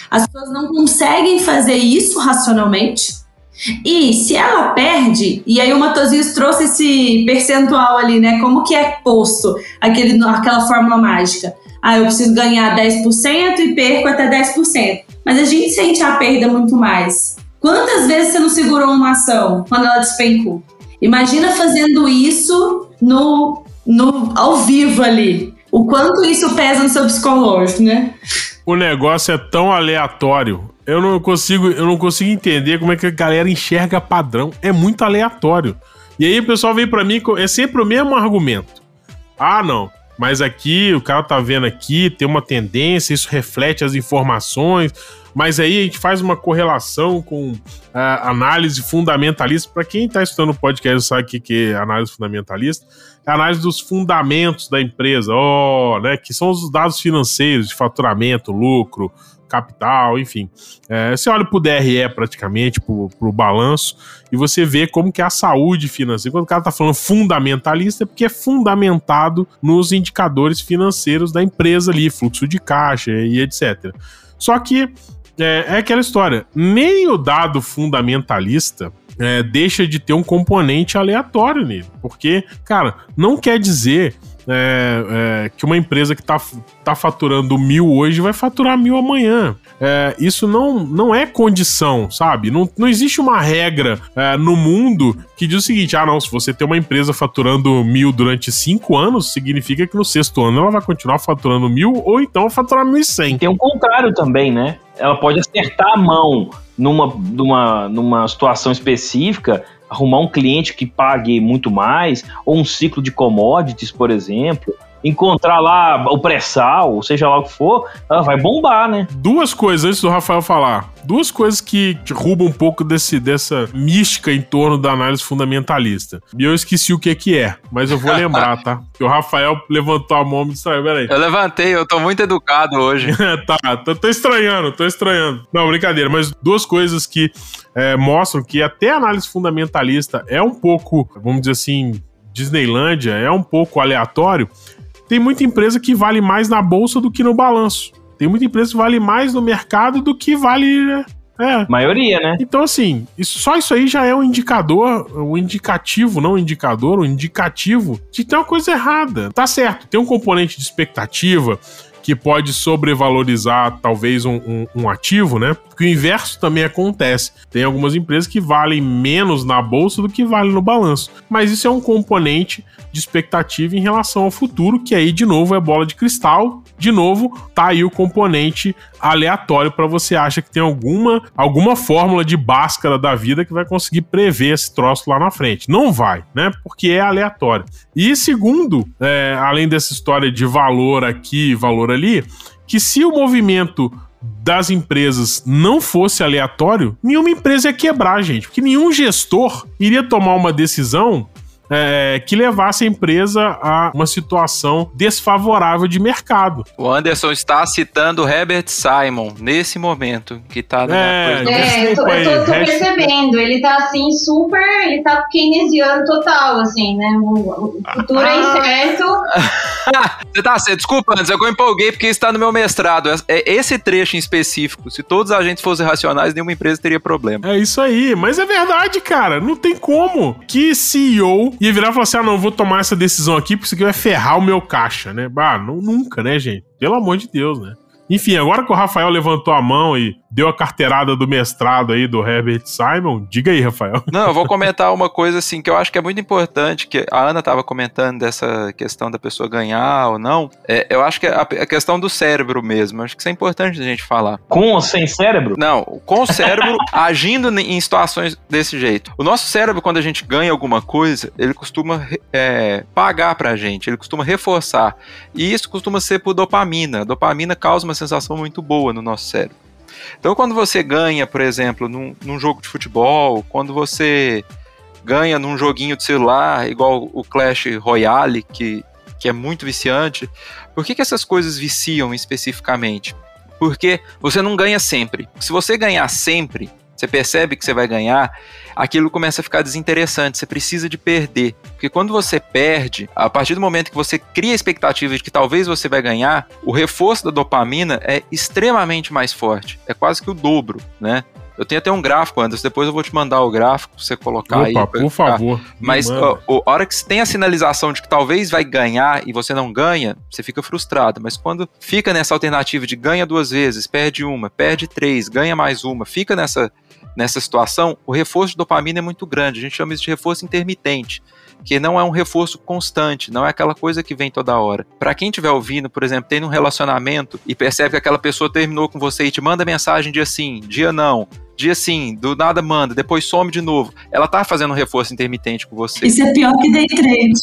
As pessoas não conseguem fazer isso racionalmente. E se ela perde, e aí o Matosinhos trouxe esse percentual ali, né? Como que é posto aquele, aquela fórmula mágica? Ah, eu preciso ganhar 10% e perco até 10% mas a gente sente a perda muito mais. Quantas vezes você não segurou uma ação quando ela despencou? Imagina fazendo isso no, no ao vivo ali. O quanto isso pesa no seu psicológico, né? O negócio é tão aleatório. Eu não consigo, eu não consigo entender como é que a galera enxerga padrão. É muito aleatório. E aí o pessoal vem para mim, é sempre o mesmo argumento. Ah, não. Mas aqui, o cara tá vendo aqui, tem uma tendência, isso reflete as informações, mas aí a gente faz uma correlação com a análise fundamentalista. Para quem está estudando o podcast sabe o que, que é análise fundamentalista, é análise dos fundamentos da empresa, oh, né, que são os dados financeiros de faturamento, lucro, capital, enfim. É, você olha para o DRE praticamente, para o balanço, e você vê como que é a saúde financeira. Quando o cara está falando fundamentalista, é porque é fundamentado nos indicadores financeiros da empresa ali, fluxo de caixa e etc. Só que é, é aquela história, nem o dado fundamentalista é, deixa de ter um componente aleatório nele. Porque, cara, não quer dizer é, é, que uma empresa que está tá faturando mil hoje vai faturar mil amanhã. É, isso não, não é condição, sabe? Não, não existe uma regra é, no mundo que diz o seguinte: ah, não, se você tem uma empresa faturando mil durante cinco anos, significa que no sexto ano ela vai continuar faturando mil ou então faturar mil e cem. Tem o contrário também, né? Ela pode acertar a mão numa, numa, numa situação específica arrumar um cliente que pague muito mais, ou um ciclo de commodities, por exemplo, encontrar lá o pré-sal, seja lá o que for, ela vai bombar, né? Duas coisas antes do Rafael falar. Duas coisas que roubam um pouco desse, dessa mística em torno da análise fundamentalista. E eu esqueci o que que é, mas eu vou lembrar, tá? Porque o Rafael levantou a mão e me disse, peraí. Eu levantei, eu tô muito educado hoje. tá, tô, tô, estranhando, tô estranhando. Não, brincadeira, mas duas coisas que é, mostram que até a análise fundamentalista é um pouco, vamos dizer assim, Disneylândia, é um pouco aleatório, tem muita empresa que vale mais na bolsa do que no balanço. Tem muita empresa que vale mais no mercado do que vale. Né? É. Maioria, né? Então, assim, isso, só isso aí já é um indicador, um indicativo, não um indicador, um indicativo de ter uma coisa errada. Tá certo, tem um componente de expectativa, que pode sobrevalorizar talvez um, um, um ativo, né? Porque o inverso também acontece. Tem algumas empresas que valem menos na bolsa do que valem no balanço. Mas isso é um componente de expectativa em relação ao futuro, que aí, de novo, é bola de cristal. De novo, tá aí o componente aleatório para você acha que tem alguma, alguma fórmula de báscara da vida que vai conseguir prever esse troço lá na frente. Não vai, né? Porque é aleatório. E segundo, é, além dessa história de valor aqui, valor ali, que se o movimento das empresas não fosse aleatório, nenhuma empresa ia quebrar, gente. Porque nenhum gestor iria tomar uma decisão é, que levasse a empresa a uma situação desfavorável de mercado. O Anderson está citando Herbert Simon nesse momento, que está na é, é, eu tô, eu tô, tô percebendo, ele tá assim super, ele tá keynesiano total, assim, né? O, futuro é ah. é incerto. Você tá, você, desculpa, antes eu empolguei porque está no meu mestrado. É, é esse trecho em específico, se todos os agentes fossem racionais, nenhuma empresa teria problema. É isso aí, mas é verdade, cara. Não tem como que CEO ia virar e falar assim: ah, não, vou tomar essa decisão aqui porque isso aqui vai ferrar o meu caixa, né? Ah, não, nunca, né, gente? Pelo amor de Deus, né? Enfim, agora que o Rafael levantou a mão e deu a carteirada do mestrado aí do Herbert Simon, diga aí, Rafael. Não, eu vou comentar uma coisa assim que eu acho que é muito importante, que a Ana estava comentando dessa questão da pessoa ganhar ou não. É, eu acho que é a, a, questão do cérebro mesmo, acho que isso é importante a gente falar. Com ou sem cérebro? Não, com o cérebro agindo em situações desse jeito. O nosso cérebro, quando a gente ganha alguma coisa, ele costuma é, pagar pra gente, ele costuma reforçar. E isso costuma ser por dopamina. A dopamina causa uma uma sensação muito boa no nosso cérebro. Então, quando você ganha, por exemplo, num, num jogo de futebol, quando você ganha num joguinho de celular, igual o Clash Royale, que, que é muito viciante, por que, que essas coisas viciam especificamente? Porque você não ganha sempre. Se você ganhar sempre, você percebe que você vai ganhar, aquilo começa a ficar desinteressante, você precisa de perder. Porque quando você perde, a partir do momento que você cria a expectativa de que talvez você vai ganhar, o reforço da dopamina é extremamente mais forte, é quase que o dobro, né? Eu tenho até um gráfico, Anderson. Depois eu vou te mandar o gráfico pra você colocar Opa, aí. Por favor. Mas a hora que você tem a sinalização de que talvez vai ganhar e você não ganha, você fica frustrado. Mas quando fica nessa alternativa de ganha duas vezes, perde uma, perde três, ganha mais uma, fica nessa nessa situação, o reforço de dopamina é muito grande. A gente chama isso de reforço intermitente, que não é um reforço constante, não é aquela coisa que vem toda hora. Para quem estiver ouvindo, por exemplo, tem um relacionamento e percebe que aquela pessoa terminou com você e te manda mensagem dia sim, dia não, dia sim, do nada manda, depois some de novo. Ela tá fazendo um reforço intermitente com você. Isso é pior que day trade.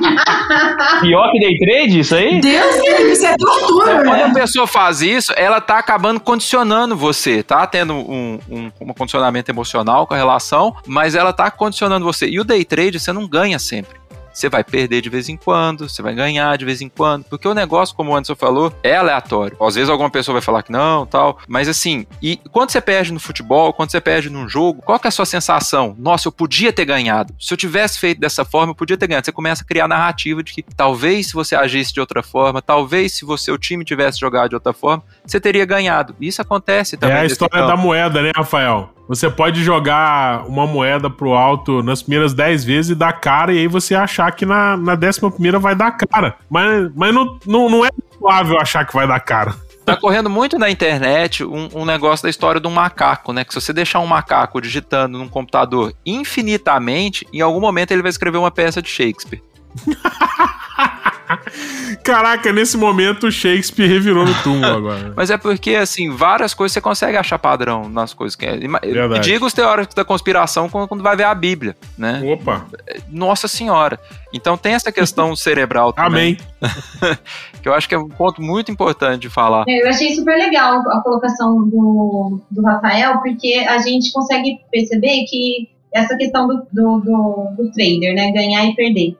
pior que day trade, isso aí? Deus isso é tortura. Quando a pessoa faz isso, ela tá acabando condicionando você, tá tendo um, um, um condicionamento emocional com a relação, mas ela tá condicionando você. E o day trade você não ganha sempre. Você vai perder de vez em quando, você vai ganhar de vez em quando, porque o negócio, como o Anderson falou, é aleatório. Às vezes alguma pessoa vai falar que não, tal, mas assim, e quando você perde no futebol, quando você perde num jogo, qual que é a sua sensação? Nossa, eu podia ter ganhado. Se eu tivesse feito dessa forma, eu podia ter ganhado. Você começa a criar narrativa de que talvez se você agisse de outra forma, talvez se você, o time tivesse jogado de outra forma, você teria ganhado. Isso acontece também. É a história da moeda, né, Rafael? Você pode jogar uma moeda pro alto nas primeiras 10 vezes e dar cara, e aí você achar que na, na décima primeira vai dar cara. Mas, mas não, não, não é suave achar que vai dar cara. Tá correndo muito na internet um, um, negócio da história do macaco, né? Que se você deixar um macaco digitando num computador infinitamente, em algum momento ele vai escrever uma peça de Shakespeare. Caraca, nesse momento o Shakespeare revirou no túmulo agora. Mas é porque, assim, várias coisas você consegue achar padrão nas coisas. Que é. Diga os teóricos da conspiração quando vai ver a Bíblia, né? Opa! Nossa Senhora. Então tem essa questão cerebral também. Amém. que eu acho que é um ponto muito importante de falar. É, eu achei super legal a colocação do, do Rafael, porque a gente consegue perceber que essa questão do, do, do, do trader, né? Ganhar e perder.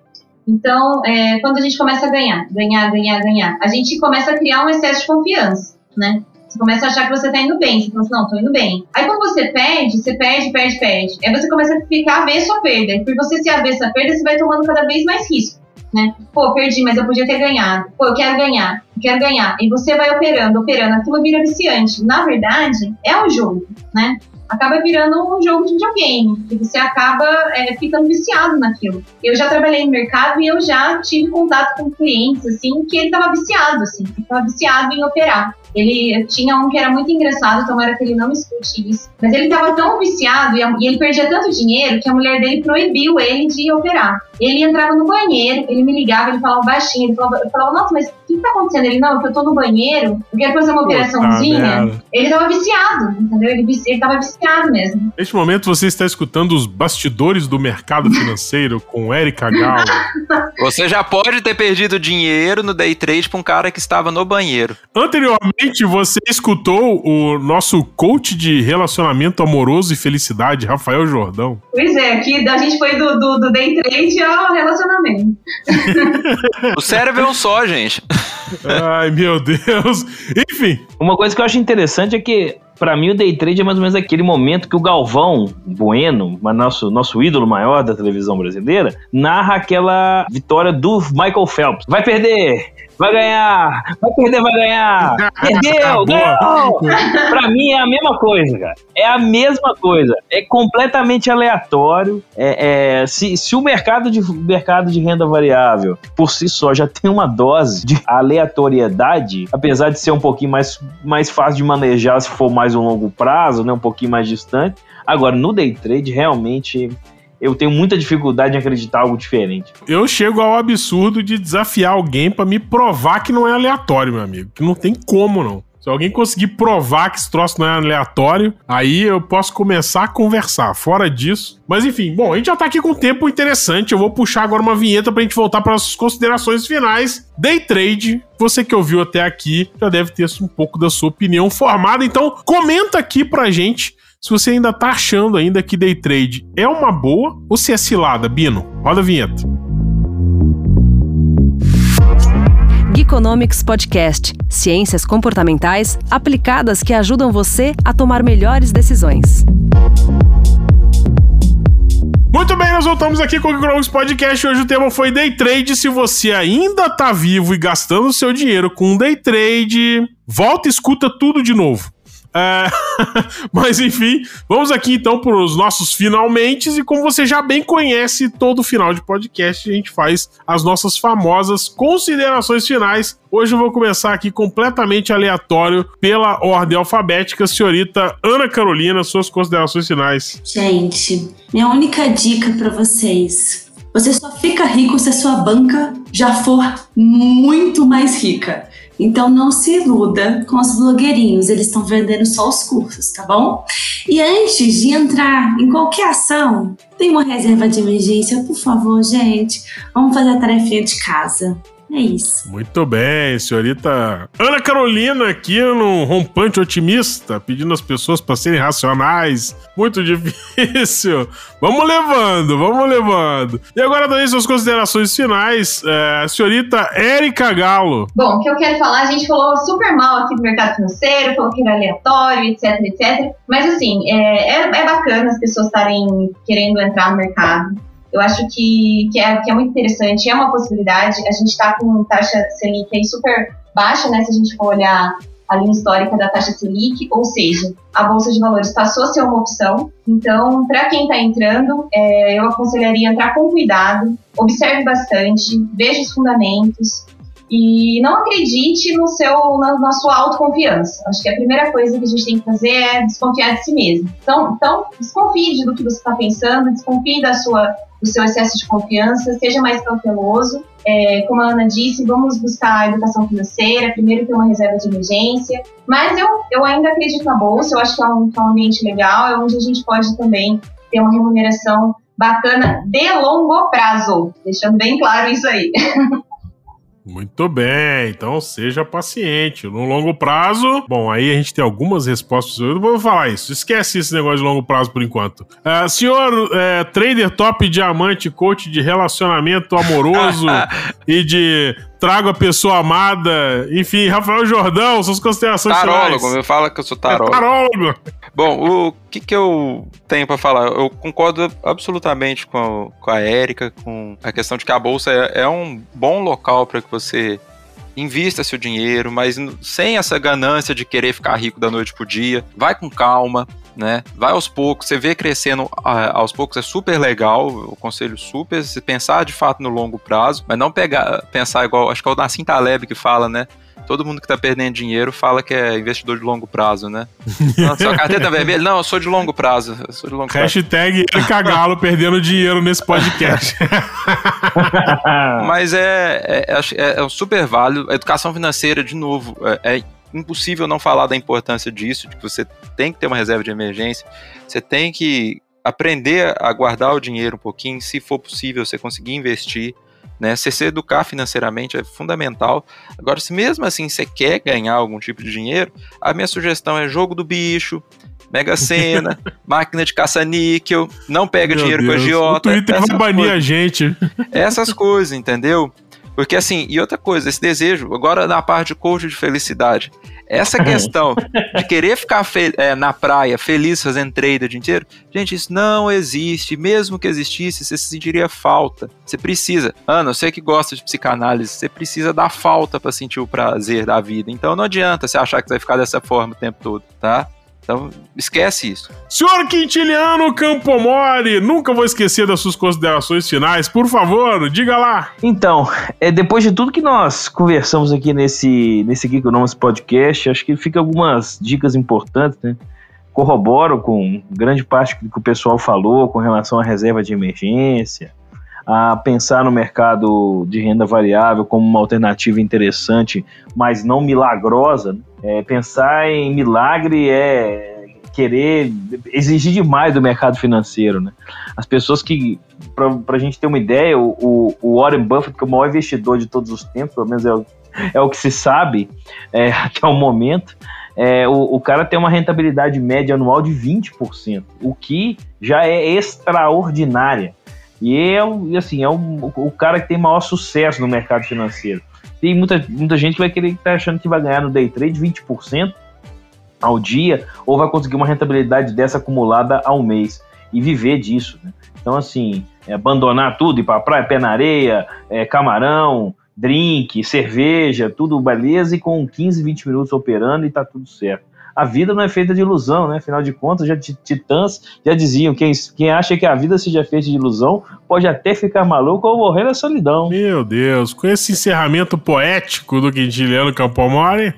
Então, é, quando a gente começa a ganhar, ganhar, ganhar, ganhar, a gente começa a criar um excesso de confiança, né? Você começa a achar que você tá indo bem. Você fala assim, não, tô indo bem. Aí quando você perde, você perde, perde, perde. Aí você começa a ficar avesso à perda. E por você ser avesso à perda, você vai tomando cada vez mais risco. Né? Pô, perdi, mas eu podia ter ganhado. Pô, eu quero ganhar, eu quero ganhar. E você vai operando, operando. Aquilo vira viciante. Na verdade, é um jogo, né? Acaba virando um jogo de videogame, que você acaba é, ficando viciado naquilo. Eu já trabalhei no mercado e eu já tive contato com clientes, assim, que ele estava viciado, assim, estava viciado em operar. Ele tinha um que era muito engraçado, tomara que ele não escute isso. Mas ele estava tão viciado e, e, ele perdia tanto dinheiro que a mulher dele proibiu ele de operar. Ele entrava no banheiro, ele me ligava, ele falava baixinho, ele falava, eu falava, nossa, mas o que está acontecendo? Ele, não, que eu tô no banheiro, eu quero fazer uma operaçãozinha. ele estava viciado, entendeu? Ele, estava viciado mesmo. Neste momento você está escutando os bastidores do mercado financeiro com Erika Galo. Você já pode ter perdido dinheiro no day trade para um cara que estava no banheiro. Anteriormente, você escutou o nosso coach de relacionamento amoroso e felicidade, Rafael Jordão. Pois é, aqui a gente foi do, do, do day trade ao relacionamento. o cérebro é um só, gente. Ai, meu Deus. Enfim. Uma coisa que eu acho interessante é que para mim, o day trade é mais ou menos aquele momento que o Galvão Bueno, nosso, nosso ídolo maior da televisão brasileira, narra aquela vitória do Michael Phelps. Vai perder! Vai ganhar, vai perder, vai ganhar. Perdeu, ganhou. Pra mim é a mesma coisa, cara. É a mesma coisa. É completamente aleatório. É, é, se, se o mercado de, mercado de renda variável por si só já tem uma dose de aleatoriedade, apesar de ser um pouquinho mais, mais fácil de manejar se for mais um longo prazo, né, um pouquinho mais distante. Agora, no day trade, realmente eu tenho muita dificuldade em acreditar algo diferente. Eu chego ao absurdo de desafiar alguém para me provar que não é aleatório, meu amigo. Que não tem como, não. Se alguém conseguir provar que esse troço não é aleatório, aí eu posso começar a conversar. Fora disso. Mas enfim, bom, a gente já tá aqui com um tempo interessante. Eu vou puxar agora uma vinheta pra gente voltar para as considerações finais. Day trade, você que ouviu até aqui já deve ter um pouco da sua opinião formada. Então, comenta aqui pra gente se você ainda tá achando ainda que day trade é uma boa ou se é cilada, Bino. Roda a vinheta. Geekonomics Podcast. Ciências comportamentais aplicadas que ajudam você a tomar melhores decisões. Muito bem, nós voltamos aqui com o Geekonomics Podcast. Hoje o tema foi Day Trade. Se você ainda tá vivo e gastando seu dinheiro com Day Trade, volta e escuta tudo de novo. É... Mas enfim, vamos aqui então para os nossos finalmente. E como você já bem conhece, todo final de podcast a gente faz as nossas famosas considerações finais. Hoje eu vou começar aqui completamente aleatório pela ordem alfabética. Senhorita Ana Carolina, suas considerações finais. Gente, minha única dica para vocês você só fica rico se a sua banca já for muito mais rica. Então não se iluda com os blogueirinhos, eles estão vendendo só os cursos, tá bom? E antes de entrar em qualquer ação, tem uma reserva de emergência, por favor, gente. Vamos fazer a tarefinha de casa. É isso. Muito bem, senhorita Ana Carolina aqui no Rompante Otimista, pedindo as pessoas para serem racionais. Muito difícil. Vamos levando, vamos levando. E agora também suas considerações finais, é, senhorita Érica Galo. Bom, o que eu quero falar, a gente falou super mal aqui do mercado financeiro, falou que era aleatório, etc, etc. Mas assim, é, é, é bacana as pessoas estarem querendo entrar no mercado eu acho que, que, é, que é muito interessante, é uma possibilidade. A gente está com taxa Selic aí super baixa, né? Se a gente for olhar a linha histórica da taxa Selic, ou seja, a Bolsa de Valores passou a ser uma opção. Então, para quem está entrando, é, eu aconselharia entrar com cuidado, observe bastante, veja os fundamentos, e não acredite no seu, na, na, sua autoconfiança. Acho que a primeira coisa que a gente tem que fazer é desconfiar de si mesmo. Então, então desconfie do que você está pensando, desconfie da sua, do seu excesso de confiança, seja mais cauteloso. É, como a Ana disse, vamos buscar a educação financeira, primeiro ter uma reserva de emergência. Mas eu, eu ainda acredito na Bolsa, eu acho que é um, é um ambiente legal, é onde a gente pode também ter uma remuneração bacana de longo prazo, deixando bem claro isso aí. Muito bem, então seja paciente. No longo prazo, bom, aí a gente tem algumas respostas. Eu não vou falar isso, esquece esse negócio de longo prazo por enquanto. Uh, senhor é, trader top diamante, coach de relacionamento amoroso e de trago a pessoa amada. Enfim, Rafael Jordão, suas considerações Tarólogo, finais. me fala que eu sou tarólogo. É tarólogo. Bom, o que, que eu tenho para falar? Eu concordo absolutamente com a, com a Érica, com a questão de que a bolsa é, é um bom local para que você invista seu dinheiro, mas sem essa ganância de querer ficar rico da noite pro dia. Vai com calma, né? Vai aos poucos, você vê crescendo aos poucos, é super legal, o conselho super, se pensar de fato no longo prazo, mas não pegar, pensar igual, acho que é o Nassim Taleb que fala, né? todo mundo que tá perdendo dinheiro fala que é investidor de longo prazo, né? Não, sua carteira tá vermelha? Não, eu sou de longo prazo. Sou de longo Hashtag cagalo perdendo dinheiro nesse podcast. Mas é, é, é, é super válido. A educação financeira, de novo, é, é impossível não falar da importância disso, de que você tem que ter uma reserva de emergência, você tem que aprender a guardar o dinheiro um pouquinho, se for possível, você conseguir investir. Né? Você se educar financeiramente é fundamental. Agora, se mesmo assim você quer ganhar algum tipo de dinheiro, a minha sugestão é jogo do bicho, Mega Sena, máquina de caça-níquel, não pega Meu dinheiro Deus. com a Giota. O Twitter vai banir a gente. Essas coisas, entendeu? Porque assim, e outra coisa, esse desejo, agora na parte de coach de felicidade, essa questão de querer ficar é, na praia feliz fazendo trade o dia inteiro, gente, isso não existe. Mesmo que existisse, você sentiria falta. Você precisa. Ana, você que gosta de psicanálise, você precisa dar falta para sentir o prazer da vida. Então não adianta você achar que você vai ficar dessa forma o tempo todo, tá? Então, esquece isso. Senhor Quintiliano Campomori, nunca vou esquecer das suas considerações finais. Por favor, diga lá. Então, é, depois de tudo que nós conversamos aqui nesse, nesse Geekonomics Podcast, acho que fica algumas dicas importantes, né? Corroboro com grande parte do que o pessoal falou com relação à reserva de emergência, a pensar no mercado de renda variável como uma alternativa interessante, mas não milagrosa. Né? É, pensar em milagre é querer exigir demais do mercado financeiro. Né? As pessoas que, para a gente ter uma ideia, o, o, Warren Buffett, que é o maior investidor de todos os tempos, pelo menos é o, é o que se sabe é, até o momento, é, o, o, cara tem uma rentabilidade média anual de 20%, o que já é extraordinária. E é, assim, é o, o cara que tem maior sucesso no mercado financeiro. Tem muita, muita gente que vai querer estar tá achando que vai ganhar no day trade 20% ao dia, ou vai conseguir uma rentabilidade dessa acumulada ao mês e viver disso. Né? Então, assim, é abandonar tudo, ir para praia, pé na areia, é, camarão, drink, cerveja, tudo beleza, e com 15, 20 minutos operando e tá tudo certo a vida não é feita de ilusão, né? Afinal de contas, já titãs já diziam: quem, quem acha que a vida seja feita de ilusão pode até ficar maluco ou morrer na solidão. Meu Deus, com esse encerramento poético do Quintiliano Campomori.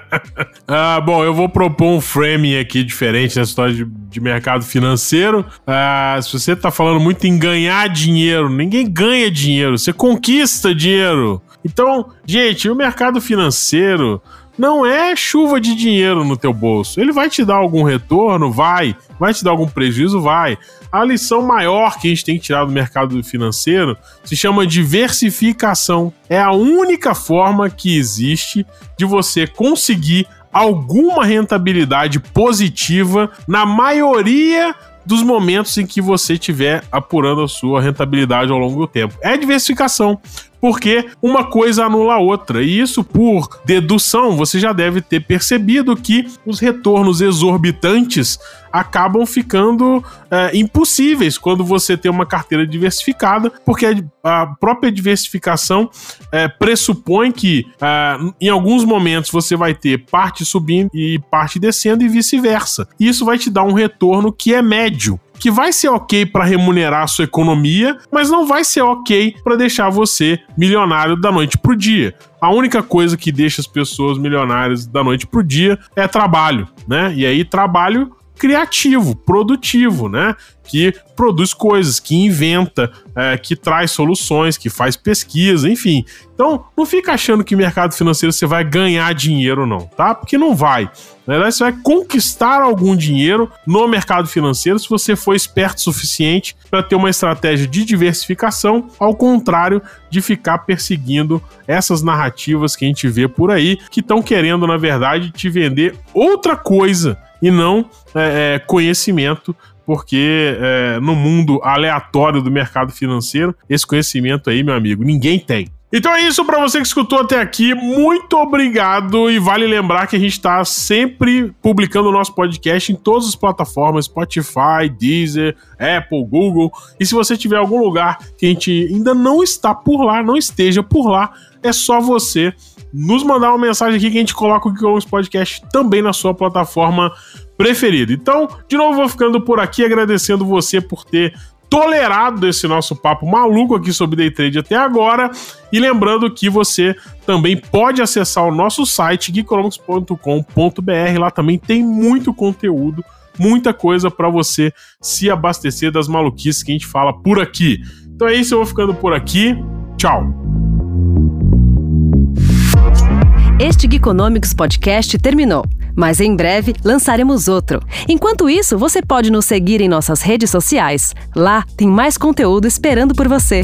ah, bom, eu vou propor um framing aqui diferente nessa história de, de mercado financeiro. Ah, se você tá falando muito em ganhar dinheiro, ninguém ganha dinheiro, você conquista dinheiro. Então, gente, o mercado financeiro não é chuva de dinheiro no teu bolso. Ele vai te dar algum retorno? Vai. Vai te dar algum prejuízo? Vai. A lição maior que a gente tem que tirar do mercado financeiro se chama diversificação. É a única forma que existe de você conseguir alguma rentabilidade positiva na maioria dos momentos em que você estiver apurando a sua rentabilidade ao longo do tempo. É diversificação porque uma coisa anula a outra. E isso, por dedução, você já deve ter percebido que os retornos exorbitantes acabam ficando é, impossíveis quando você tem uma carteira diversificada, porque a própria diversificação é, pressupõe que é, em alguns momentos você vai ter parte subindo e parte descendo e vice-versa. Isso vai te dar um retorno que é médio que vai ser ok para remunerar a sua economia, mas não vai ser ok para deixar você milionário da noite pro dia. A única coisa que deixa as pessoas milionárias da noite pro dia é trabalho, né? E aí trabalho criativo, produtivo, né? Que produz coisas, que inventa, é, que traz soluções, que faz pesquisa, enfim. Então, não fica achando que mercado financeiro você vai ganhar dinheiro, não, tá? Porque não vai. Na verdade, você vai conquistar algum dinheiro no mercado financeiro se você for esperto o suficiente para ter uma estratégia de diversificação, ao contrário de ficar perseguindo essas narrativas que a gente vê por aí, que estão querendo, na verdade, te vender outra coisa e não é, é, conhecimento, porque é, no mundo aleatório do mercado financeiro, esse conhecimento aí, meu amigo, ninguém tem. Então é isso para você que escutou até aqui. Muito obrigado e vale lembrar que a gente está sempre publicando o nosso podcast em todas as plataformas: Spotify, Deezer, Apple, Google. E se você tiver algum lugar que a gente ainda não está por lá, não esteja por lá, é só você nos mandar uma mensagem aqui que a gente coloca o Geekonomics Podcast também na sua plataforma preferida. Então, de novo, vou ficando por aqui agradecendo você por ter tolerado esse nosso papo maluco aqui sobre day trade até agora. E lembrando que você também pode acessar o nosso site geekonomics.com.br. Lá também tem muito conteúdo, muita coisa para você se abastecer das maluquices que a gente fala por aqui. Então é isso, eu vou ficando por aqui. Tchau. Este Geekonomics Podcast terminou, mas em breve lançaremos outro. Enquanto isso, você pode nos seguir em nossas redes sociais. Lá tem mais conteúdo esperando por você.